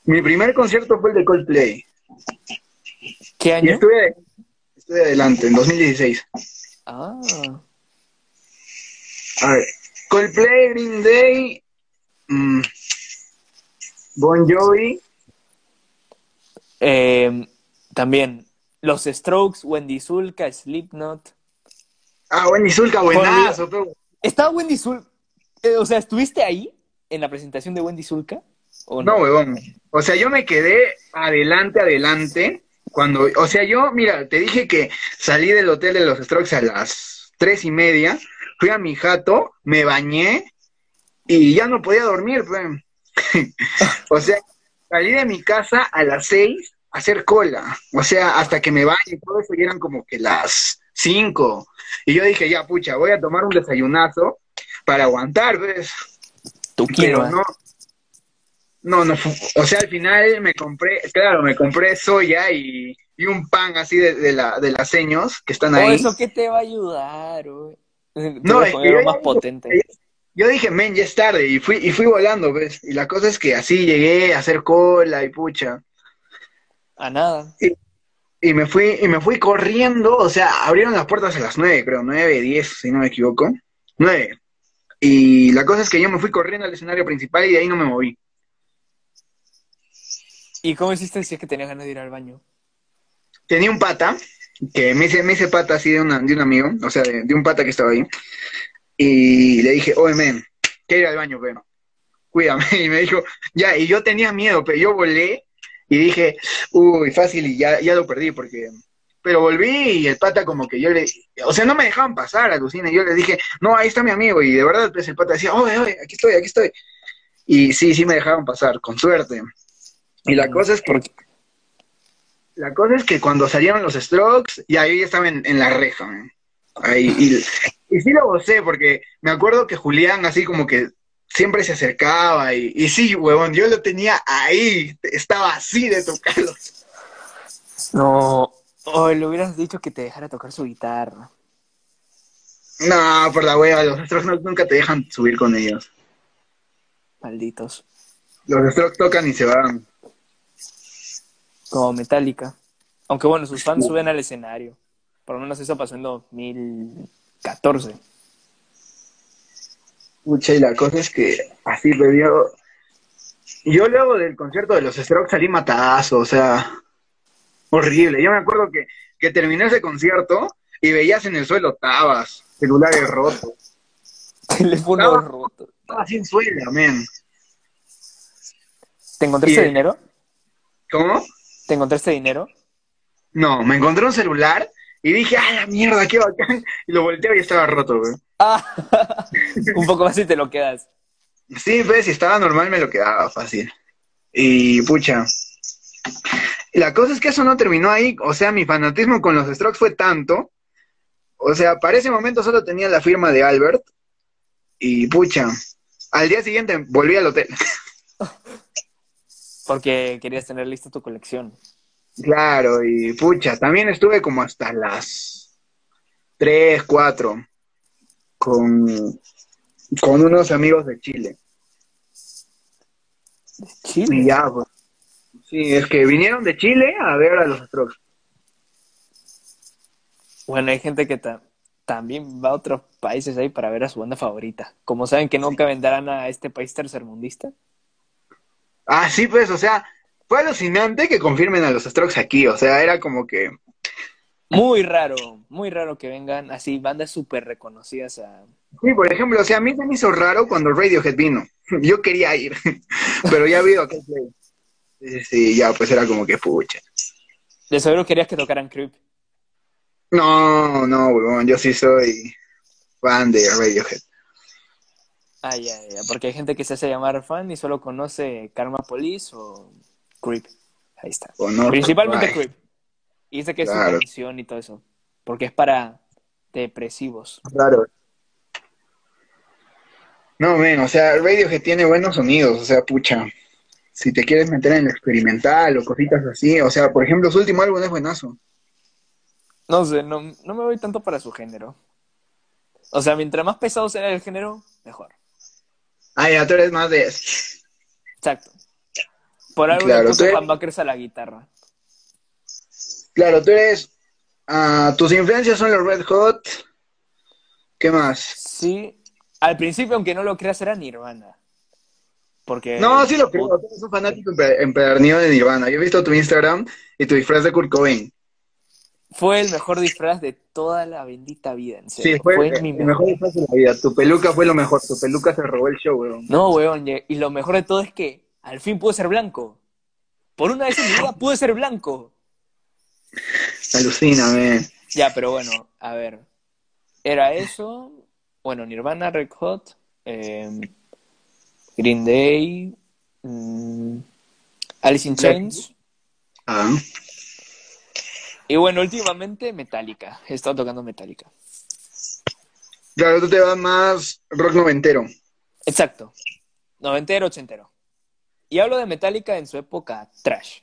Mi primer concierto fue el de Coldplay. ¿Qué Y año? estuve, estuve adelante, en 2016. Ah, A ver, Coldplay, Green Day, mm, Bon Jovi, eh, también los Strokes, Wendy Zulka, Slipknot. ah, Wendy Zulka, buenazo, pero- ¿Estaba Wendy Zulka? Eh, o sea, ¿estuviste ahí en la presentación de Wendy Zulka? ¿O No, huevón. O sea, yo me quedé adelante, adelante. Cuando, o sea, yo, mira, te dije que salí del hotel de los Strokes a las tres y media, fui a mi jato, me bañé y ya no podía dormir, o sea, salí de mi casa a las seis a hacer cola. O sea, hasta que me bañe y todo eso, eran como que las cinco. Y yo dije, ya, pucha, voy a tomar un desayunazo para aguantar. Tu Pero quinoa. no. No, no, o sea, al final me compré, claro, me compré soya y, y un pan así de, de la, de las seños que están Oh, ahí. ¿eso qué te va a ayudar? güey? No, es que yo más dije- potente. Yo dije, men, ya es tarde, y fui, y fui volando, ¿ves? Y la cosa es que así llegué a hacer cola y pucha. A nada. Y me fui, y me fui corriendo, o sea, abrieron las puertas a las nueve, creo, nueve, diez, si no me equivoco. Nueve. Y la cosa es que yo me fui corriendo al escenario principal y de ahí no me moví. ¿Y cómo hiciste si es que tenías ganas de ir al baño? tenía un pata, que me hice, me hice pata así de, una, de un amigo, o sea, de, de un pata que estaba ahí, y le dije, oye, men, quiero ir al baño, pero cuídame, y me dijo, ya, y yo tenía miedo, pero yo volé, y dije, uy, fácil, y ya, ya lo perdí, porque, pero volví, y el pata como que yo le, o sea, no me dejaban pasar, alucina, y yo le dije, no, ahí está mi amigo, y de verdad, pues el pata decía, oye, oye, aquí estoy, aquí estoy, y sí, sí me dejaban pasar, con suerte, y la cosa es que Porque- la cosa es que cuando salieron los Strokes, y ahí estaba en, en la reja, man. Ahí, y, y sí lo gocé, porque me acuerdo que Julián así como que siempre se acercaba, y, y sí, huevón, yo lo tenía ahí, estaba así de tocarlo. No. Oh, le hubieras dicho que te dejara tocar su guitarra. No, por la hueva, los Strokes no- nunca te dejan subir con ellos. Malditos. Los Strokes tocan y se van. Como Metallica. Aunque bueno, sus fans suben al escenario. Por lo menos eso pasó en 2014. Pucha, y la cosa es que así bebió. Yo luego del concierto de los Strokes salí matadazo, o sea, horrible. Yo me acuerdo que, que terminé ese concierto y veías en el suelo tabas, celulares rotos. Teléfono No. roto. Estaba sin suela, men. ¿Te encontraste Y- dinero? ¿Cómo? ¿Te encontraste dinero? No, me encontré un celular y dije, ¡ah, la mierda, qué bacán! Y lo volteo y estaba roto, güey. Ah, un poco más y te lo quedas. Sí, pues, si estaba normal me lo quedaba fácil. Y pucha. La cosa es que eso no terminó ahí. O sea, mi fanatismo con los Strokes fue tanto. O sea, para ese momento solo tenía la firma de Albert. Y pucha. Al día siguiente volví al hotel. Porque querías tener lista tu colección. Claro, y pucha. También estuve como hasta las 3, 4. Con, con unos amigos de Chile. Y Chile. ya, pues. Sí, es que vinieron de Chile a ver a los Strokes. Bueno, hay gente que ta- también va a otros países ahí para ver a su banda favorita. Como saben que nunca vendrán a este país tercermundista. Ah, sí, pues, o sea, fue alucinante que confirmen a los Strokes aquí, o sea, era como que... Muy raro, muy raro que vengan así bandas súper reconocidas a... Sí, por ejemplo, o sea, a mí se me hizo raro cuando Radiohead vino. Yo quería ir, pero ya vi que... Sí, sí, ya, pues era como que pucha. De seguro querías que tocaran Creep. No, no, weón, yo sí soy fan de Radiohead. Ah, ya, ya, porque hay gente que se hace llamar fan y solo conoce Karma Police o Creep. Ahí está. Principalmente Creep. Y dice que es su canción y todo eso. Porque es para depresivos. Claro. No, men, o sea, Radiohead tiene buenos sonidos, o sea, pucha. Si te quieres meter en lo experimental o cositas así, o sea, por ejemplo, su último álbum es buenazo. No sé, no, no me voy tanto para su género. O sea, mientras más pesado sea el género, mejor. Ah, ya, tú eres más de... Exacto. Por algo claro, puso eres... a la guitarra. Claro, tú eres... Uh, tus influencias son los Red Hot. ¿Qué más? Sí. Al principio, aunque no lo creas, era Nirvana. Porque... No, sí lo creo. Tú eres un fanático empedernido de Nirvana. Yo he visto tu Instagram y tu disfraz de Kurt Cobain. Fue el mejor disfraz de toda la bendita vida, en serio. Sí, fue, el, mi mejor. disfraz de la vida. Tu peluca fue lo mejor. Tu peluca se robó el show, weón. No, weón. Y lo mejor de todo es que al fin pude ser blanco. Por una vez en mi vida pude ser blanco. Alucíname. Ya, pero bueno, a ver. Era eso. Bueno, Nirvana, Red Hot, em, Green Day, mm, Alice in Chains. Ah. Y bueno, últimamente Metallica. He estado tocando Metallica. Claro, tú te vas más rock noventero. Exacto. Noventero, ochentero. Y hablo de Metallica en su época trash.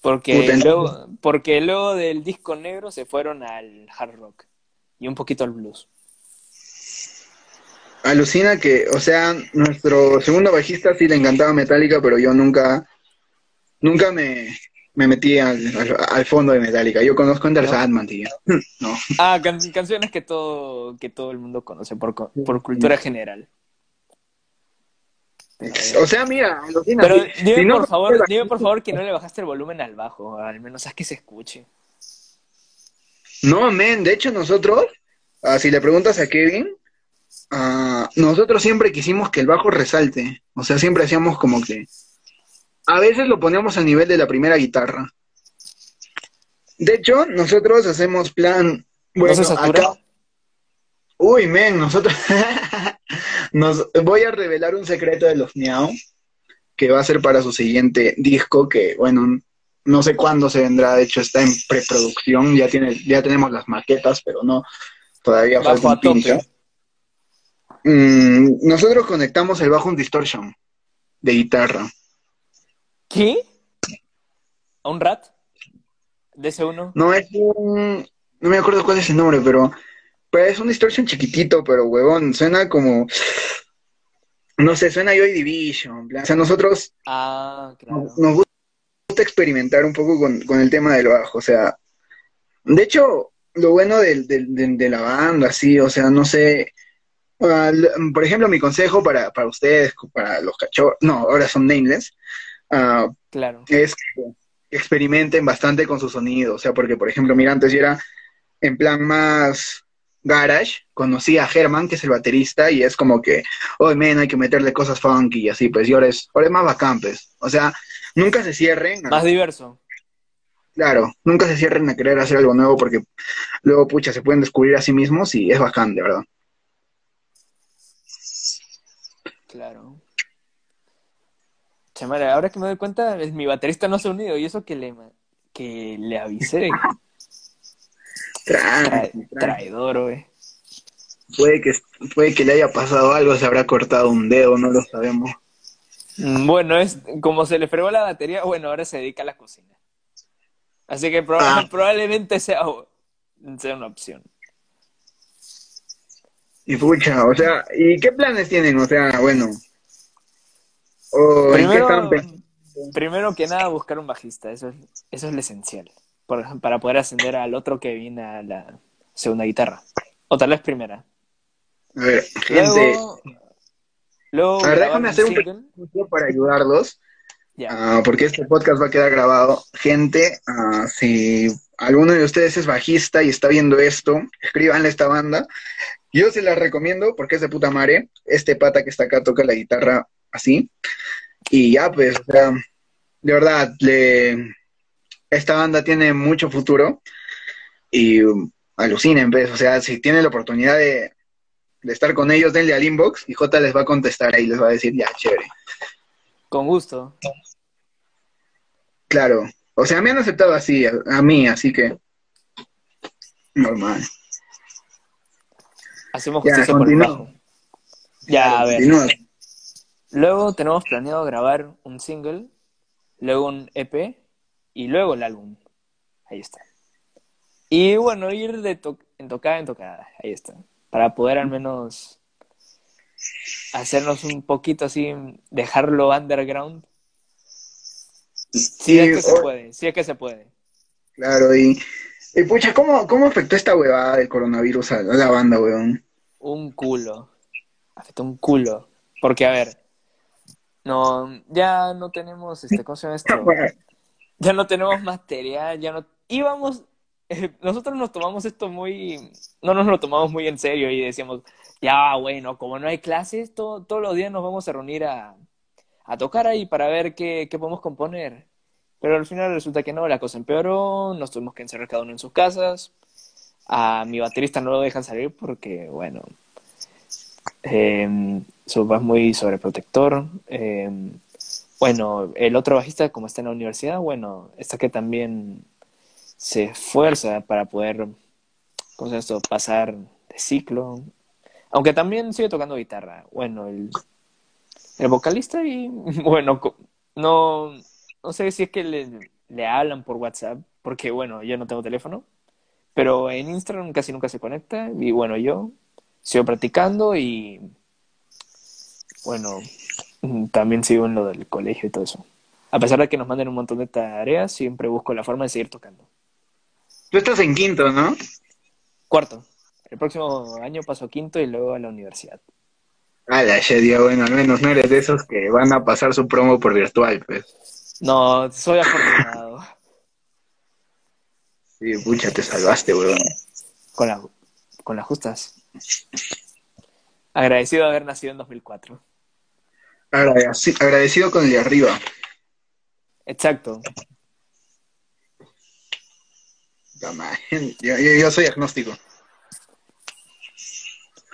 Porque luego, porque luego del disco negro se fueron al hard rock y un poquito al blues. Alucina que, o sea, nuestro segundo bajista sí le encantaba Metallica, pero yo nunca, nunca me, me metí al, fondo de Metallica. Yo conozco Enter ¿No? Sandman, tío. no. Ah, canciones que todo, que todo el mundo conoce por, por cultura general. O sea, mira, Pero dime, por favor, dime por favor que no le bajaste el volumen al bajo, al menos haz que se escuche. No, men, de hecho nosotros, ah, si le preguntas a Kevin, uh, nosotros siempre quisimos que el bajo resalte. O sea, siempre hacíamos como que a veces lo ponemos a nivel de la primera guitarra. De hecho, nosotros hacemos plan. Bueno, acá. Uy, men, nosotros. Nos... Voy a revelar un secreto de los Miau, que va a ser para su siguiente disco, que, bueno, no sé cuándo se vendrá, de hecho está en preproducción, ya, tiene, ya tenemos las maquetas, pero no, todavía falta un pincha. Mm, nosotros conectamos el bajo un distortion de guitarra. ¿Qué? ¿A un rat? ese uno? No, es un... No me acuerdo cuál es el nombre, pero... Pero es un distortion chiquitito, pero huevón, suena como... No sé, suena Joy Division. O sea, nosotros... Ah, claro. Nos gusta experimentar un poco con, el tema del bajo, o sea... De hecho, lo bueno de, de, la banda, así, o sea, no sé... por ejemplo, mi consejo para, para ustedes, para los cachorros... No, ahora son nameless Ah, claro. es que experimenten bastante con su sonido. O sea, porque, por ejemplo, mira, antes yo era en plan más garage, conocí a Herman, que es el baterista, y es como que, oh, men, hay que meterle cosas funky y así, pues, y ahora es, ahora es más bacán, pues. O sea, nunca se cierren. Más diverso. Claro, nunca se cierren a querer hacer algo nuevo porque luego, pucha, se pueden descubrir a sí mismos y es bacán, de verdad. Claro ahora que me doy cuenta, mi baterista no se ha unido y eso que le, que le avisé. traidor, güey. Puede que, puede que le haya pasado algo, se habrá cortado un dedo, no lo sabemos. Mm, bueno, es como se le fregó la batería, bueno, ahora se dedica a la cocina. Así que ah. probablemente sea, sea una opción. Y pucha, o sea, ¿y qué planes tienen? O sea, bueno, primero, que nada, buscar un bajista, eso es, eso es lo esencial. Para poder ascender al otro que viene a la, segunda guitarra. O tal vez primera. A ver, gente. Luego, luego A ver, déjame hacer un pequeño para ayudarlos. Ah, porque este podcast va a quedar grabado. Gente, ah, si alguno de ustedes es bajista y está viendo esto, escríbanle a esta banda. Yo se la recomiendo porque es de puta madre. Este pata que está acá toca la guitarra así. Y ya, pues, o sea, de verdad, le... esta banda tiene mucho futuro. Y um, alucinen, pues, o sea, si tienen la oportunidad de, de estar con ellos, denle al inbox y J les va a contestar ahí, les va a decir, ya, chévere. Con gusto. Claro, o sea, me han aceptado así, a, a mí, así que normal. Hacemos Ya, justicia por el bajo. Ya, a ver. Continúa. Luego tenemos planeado grabar un single, luego un EP y luego el álbum. Ahí está. Y bueno, ir de to- en tocada en tocada. Ahí está. Para poder al menos hacernos un poquito así, dejarlo underground. Sí, es que se puede, sí es que se puede. Claro, y, y pucha, ¿cómo, ¿cómo afectó esta huevada del coronavirus a, la banda, weón? Un culo. Afectó un culo. Porque, a ver, no, ya no tenemos, este, ¿cómo se llama esto? ya no tenemos material, ya no íbamos, eh, nosotros nos tomamos esto muy, no nos lo tomamos muy en serio y decíamos, ya bueno, como no hay clases, to- todos los días nos vamos a reunir a, a tocar ahí para ver qué, qué podemos componer. Pero al final resulta que no, la cosa empeoró, nos tuvimos que encerrar cada uno en sus casas. A mi baterista no lo dejan salir porque, bueno, eh, su papá es muy sobreprotector. eh, bueno, el otro bajista, como está en la universidad, bueno, está que también se esfuerza para poder, ¿cómo se pasar de ciclo. Aunque también sigue tocando guitarra. Bueno, el, el vocalista y, bueno, no, no sé si es que le, le hablan por WhatsApp, porque, bueno, yo no tengo teléfono, pero en Instagram casi nunca se conecta. Y, bueno, yo sigo practicando y, bueno, También sigo en lo del colegio y todo eso. A pesar de que nos manden un montón de tareas, siempre busco la forma de seguir tocando. Tú estás en quinto, ¿no? Cuarto. El próximo año paso a quinto y luego a la universidad. Ah, la ya, bueno, al menos no eres de esos que van a pasar su promo por virtual, pues. No, soy afortunado. Sí, pucha, te salvaste, weón. Con, la, con las justas. Agradecido de haber nacido en 2004. Agradeci- agradecido con el de arriba. Exacto. Yo, yo- yo soy agnóstico.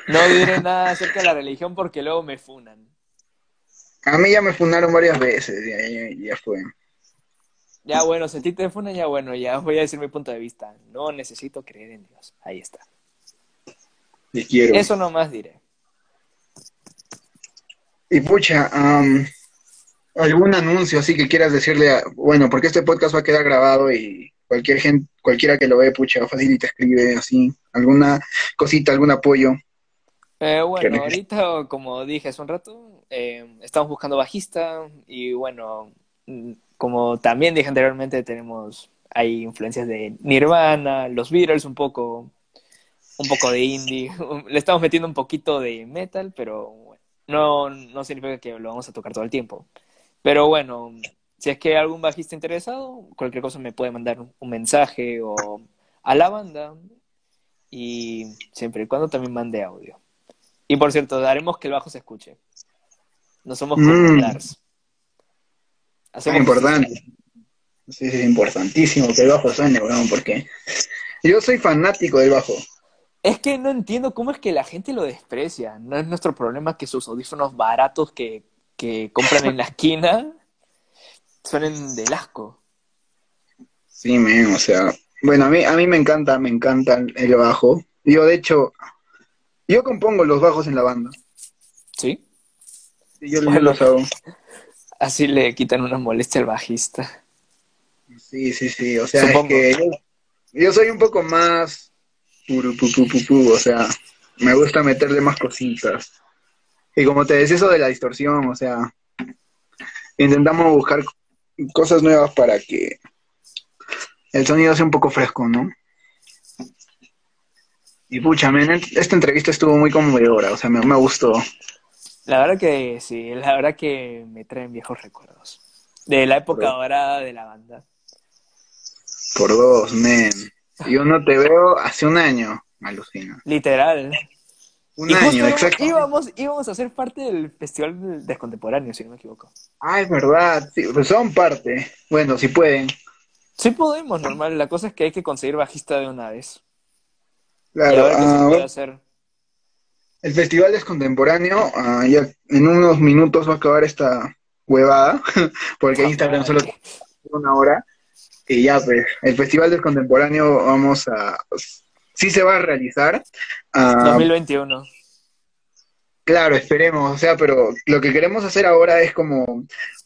No diré nada acerca de la religión porque luego me funan. A mí ya me fundaron varias veces, ya, ya- ya fue. Ya bueno, si a ti te funan, ya bueno, ya voy a decir mi punto de vista. No necesito creer en Dios. Ahí está. Quiero. Eso nomás diré. Y pucha, algún anuncio así que quieras decirle a, bueno, porque este podcast va a quedar grabado y cualquier gente, cualquiera que lo ve, pucha, fácil y te escribe así, alguna cosita, algún apoyo. Eh, ¿Qué bueno, ahorita, como dije hace un rato, eh, estamos buscando bajista y bueno, mm, como también dije anteriormente, tenemos, hay influencias de Nirvana, los Beatles un poco, un poco de indie, le estamos metiendo un poquito de metal, pero no, no significa que lo vamos a tocar todo el tiempo. Pero bueno, si es que hay algún bajista interesado, cualquier cosa me puede mandar un mensaje o a la banda y siempre y cuando también mande audio. Y por cierto, haremos que el bajo se escuche. No somos Mm. Es importante. Sí, es importantísimo que el bajo suene, weón, porque yo soy fanático del bajo. Es que no entiendo cómo es que la gente lo desprecia. No es nuestro problema que sus audífonos baratos que, que compran en la esquina suenen del asco. Sí, men, o sea, bueno, a mí, a mí me encanta, me encanta el bajo. Yo, de hecho, yo compongo los bajos en la banda. ¿Sí? Y yo, yo Bueno. los hago. Así le quitan una molestia al bajista. Sí, sí, sí, o sea, Supongo. es que yo, yo soy un poco más puru, pu, pu, pu, pu, o sea, me gusta meterle más cositas. Y como te decía eso de la distorsión, o sea, intentamos buscar cosas nuevas para que el sonido sea un poco fresco, ¿no? Y pucha, esta entrevista estuvo muy conmovedora, o sea, me, me gustó. La verdad que sí, la verdad que me traen viejos recuerdos. De la época dorada de la banda. Por dos, men. Yo no te veo hace un año, alucina. Literal. Un y año, exacto. íbamos, íbamos a ser parte del Festival del Contemporáneo, si no me equivoco. Ah, es verdad, sí, pues son parte. Bueno, si pueden. Sí podemos, normal. La cosa es que hay que conseguir bajista de una vez. y a Claro, ver qué se ah, puede hacer. el festival es contemporáneo. ah, ya en unos minutos va a acabar esta huevada, porque Ah, Instagram madre. solo tiene una hora. Y ya, pues, el festival del contemporáneo vamos a. Sí se va a realizar. ah, 2021. Claro, esperemos, o sea, pero lo que queremos hacer ahora es como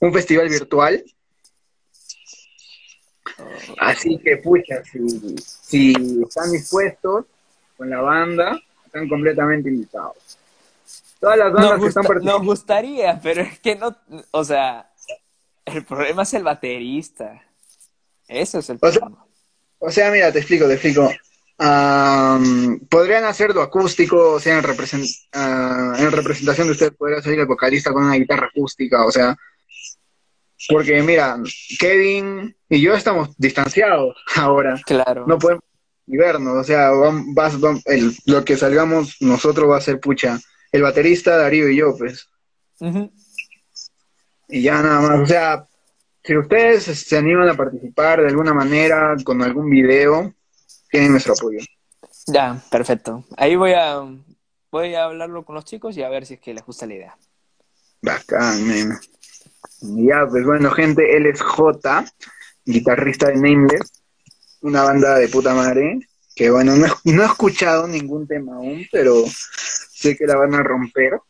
un festival virtual, así que pucha, si, si están dispuestos con la banda, están completamente invitados. Todas las bandas que están gusta- nos participando, gustaría, pero es que no, o sea, el problema es el baterista. Eso es el problema. o sea, mira, te explico, te explico. Am, podrían hacerlo acústico, o sea, en, represent- ah, en representación de ustedes podría salir el vocalista con una guitarra acústica, o sea, porque mira, Kevin y yo estamos distanciados ahora. Claro. no podemos vernos, o sea, vam- vas- vam- el- lo que salgamos nosotros va a ser pucha, el baterista Darío y yo, pues, Ujú. y ya nada más, o sea, si ustedes se animan a participar de alguna manera con algún video, tienen nuestro apoyo. Ya, perfecto. Ahí voy a, voy a hablarlo con los chicos y a ver si es que les gusta la idea. Bacán, Ya, pues bueno, gente, él es J, guitarrista de Nameless, una banda de puta madre, que bueno, no he escuchado ningún tema aún, pero sé que la van a romper.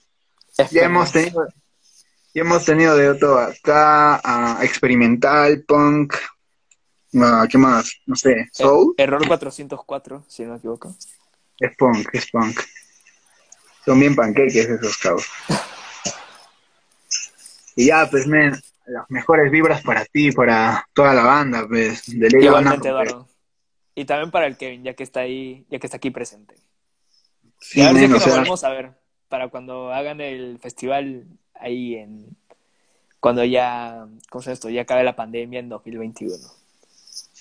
Ya hemos tenido, ya hemos tenido de todo acá, a experimental, punk, a, ¿qué más? No sé, soul, Er- Error 404, si no me equivoco. es punk, es punk. Son bien panqueques esos cabos. Y ya, pues, men, las mejores vibras para ti, para toda la banda, pues, de ley van a. Eduardo. Y también para el Kevin, ya que está ahí, ya que está aquí presente. Sí, y a ver si es que nos sea, volvemos a ver para cuando hagan el festival ahí en cuando ya, ¿cómo se llama esto? Ya acabe la pandemia en 2021.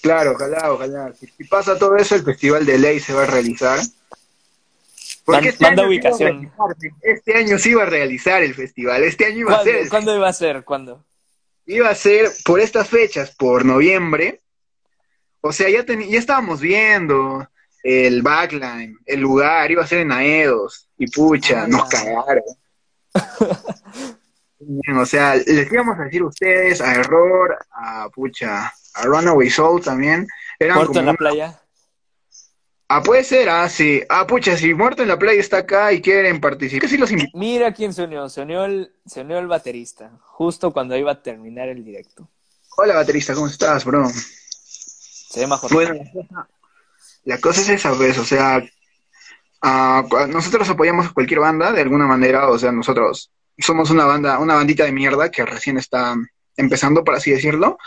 claro, ojalá, ojalá. Si, pasa todo eso, el festival de ley se va a realizar. Man- este manda año ubicación. Este año sí iba a realizar el festival. Este año iba a ¿Cuándo, ser. ¿Cuándo iba a ser? ¿Cuándo? iba a ser por estas fechas, por noviembre. O sea, ya, ya estábamos viendo el backline, el lugar, iba a ser en Aedos. Y pucha, Ah, nos cagaron. Bien, o sea, les íbamos a decir ustedes, a Error, a pucha, a Runaway Soul también. Eran Muerto como en la una- playa. Ah, puede ser, ah, sí. Ah, pucha, si Muerto en la Playa está acá y quieren participar, sí los invito. Mira quién se unió. Se unió el, se unió el baterista, justo cuando iba a terminar el directo. Hola, baterista, ¿cómo estás, bro? Se llama Jorge. Bueno, la cosa, la cosa es esa vez, o sea, cua- nosotros apoyamos a cualquier banda de alguna manera, o sea, nosotros somos una banda, una bandita de mierda que recién está empezando, por así decirlo,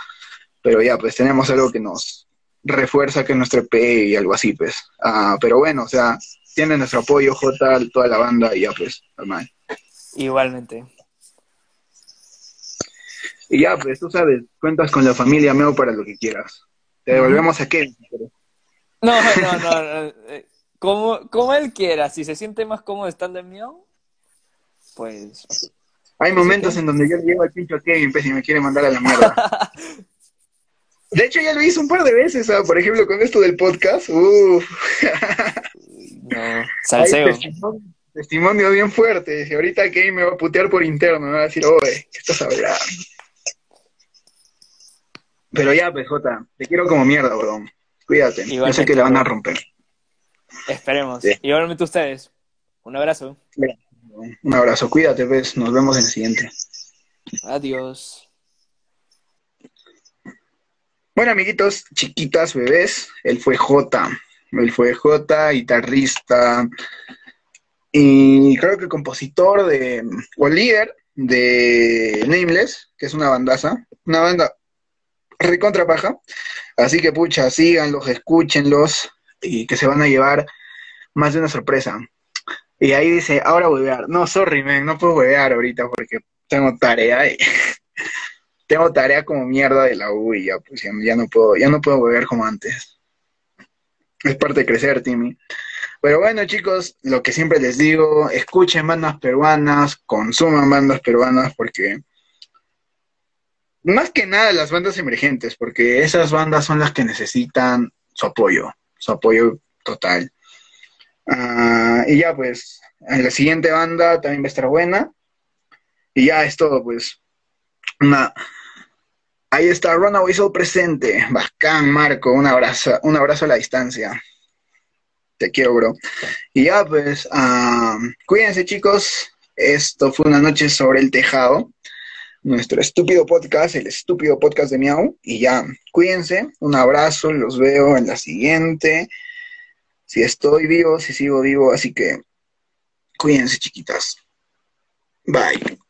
pero ya, pues tenemos algo que nos refuerza que es nuestro EP y algo así, pues. Ah, pero bueno, o sea, tiene nuestro apoyo, J, toda la banda y ya, pues, normal. Igualmente. Y ya, pues, tú sabes, cuentas con la familia Meo para lo que quieras. Te devolvemos a Kevin. pero- No, no, no. no, eh, Como, como él quiera. Si se siente más cómodo estando en mío, pues. Hay momentos en donde yo le llevo al pincho a Kevin pues, y me quiere mandar a la mierda. De hecho, ya lo hice un par de veces, ¿ah? por ejemplo, con esto del podcast. Uf, No. hay Salseo. testimonio, testimonio bien fuerte. Y ahorita Kevin me va a putear por interno, me va a decir, oye, ¿qué estás hablando? Pero ya, pues, Jota, te quiero como mierda, bro. Cuídate. Yo sé Igualmente, que la van a romper. Esperemos. Sí. Igualmente ustedes. Un abrazo. Un abrazo, cuídate, pues. Nos vemos en el siguiente. Adiós. Bueno, amiguitos, chiquitas, bebés, él fue J. Él fue J, guitarrista y creo que compositor de, o líder de Nameless, que es una bandaza, una banda recontra paja. Así que, pucha, síganlos, escúchenlos y que se van a llevar más de una sorpresa. Y ahí dice, ahora huevear. No, sorry, man, no puedo huevear ahorita porque tengo tarea tengo tarea como mierda de la U y ya, pues ya, no puedo, ya no puedo huevear como antes. Es parte de crecer, Timmy. Pero bueno, chicos, lo que siempre les digo, escuchen bandas peruanas, consuman bandas peruanas porque más que nada las bandas emergentes, porque esas bandas son las que necesitan su apoyo, su apoyo total. Ah, y ya pues, la siguiente banda también va a estar buena. Y ya es todo, pues. Una... Ahí está Runaway Soul presente. Bacán, Marco. Un abrazo, un abrazo a la distancia. Te quiero, bro. Y ya, pues, ah, cuídense, chicos. Esto fue una noche sobre el tejado nuestro estúpido podcast, el estúpido podcast de Miau. Y ya, cuídense, un abrazo, los veo en la siguiente. Si estoy vivo, si sigo vivo, así que cuídense, chiquitas. Bye.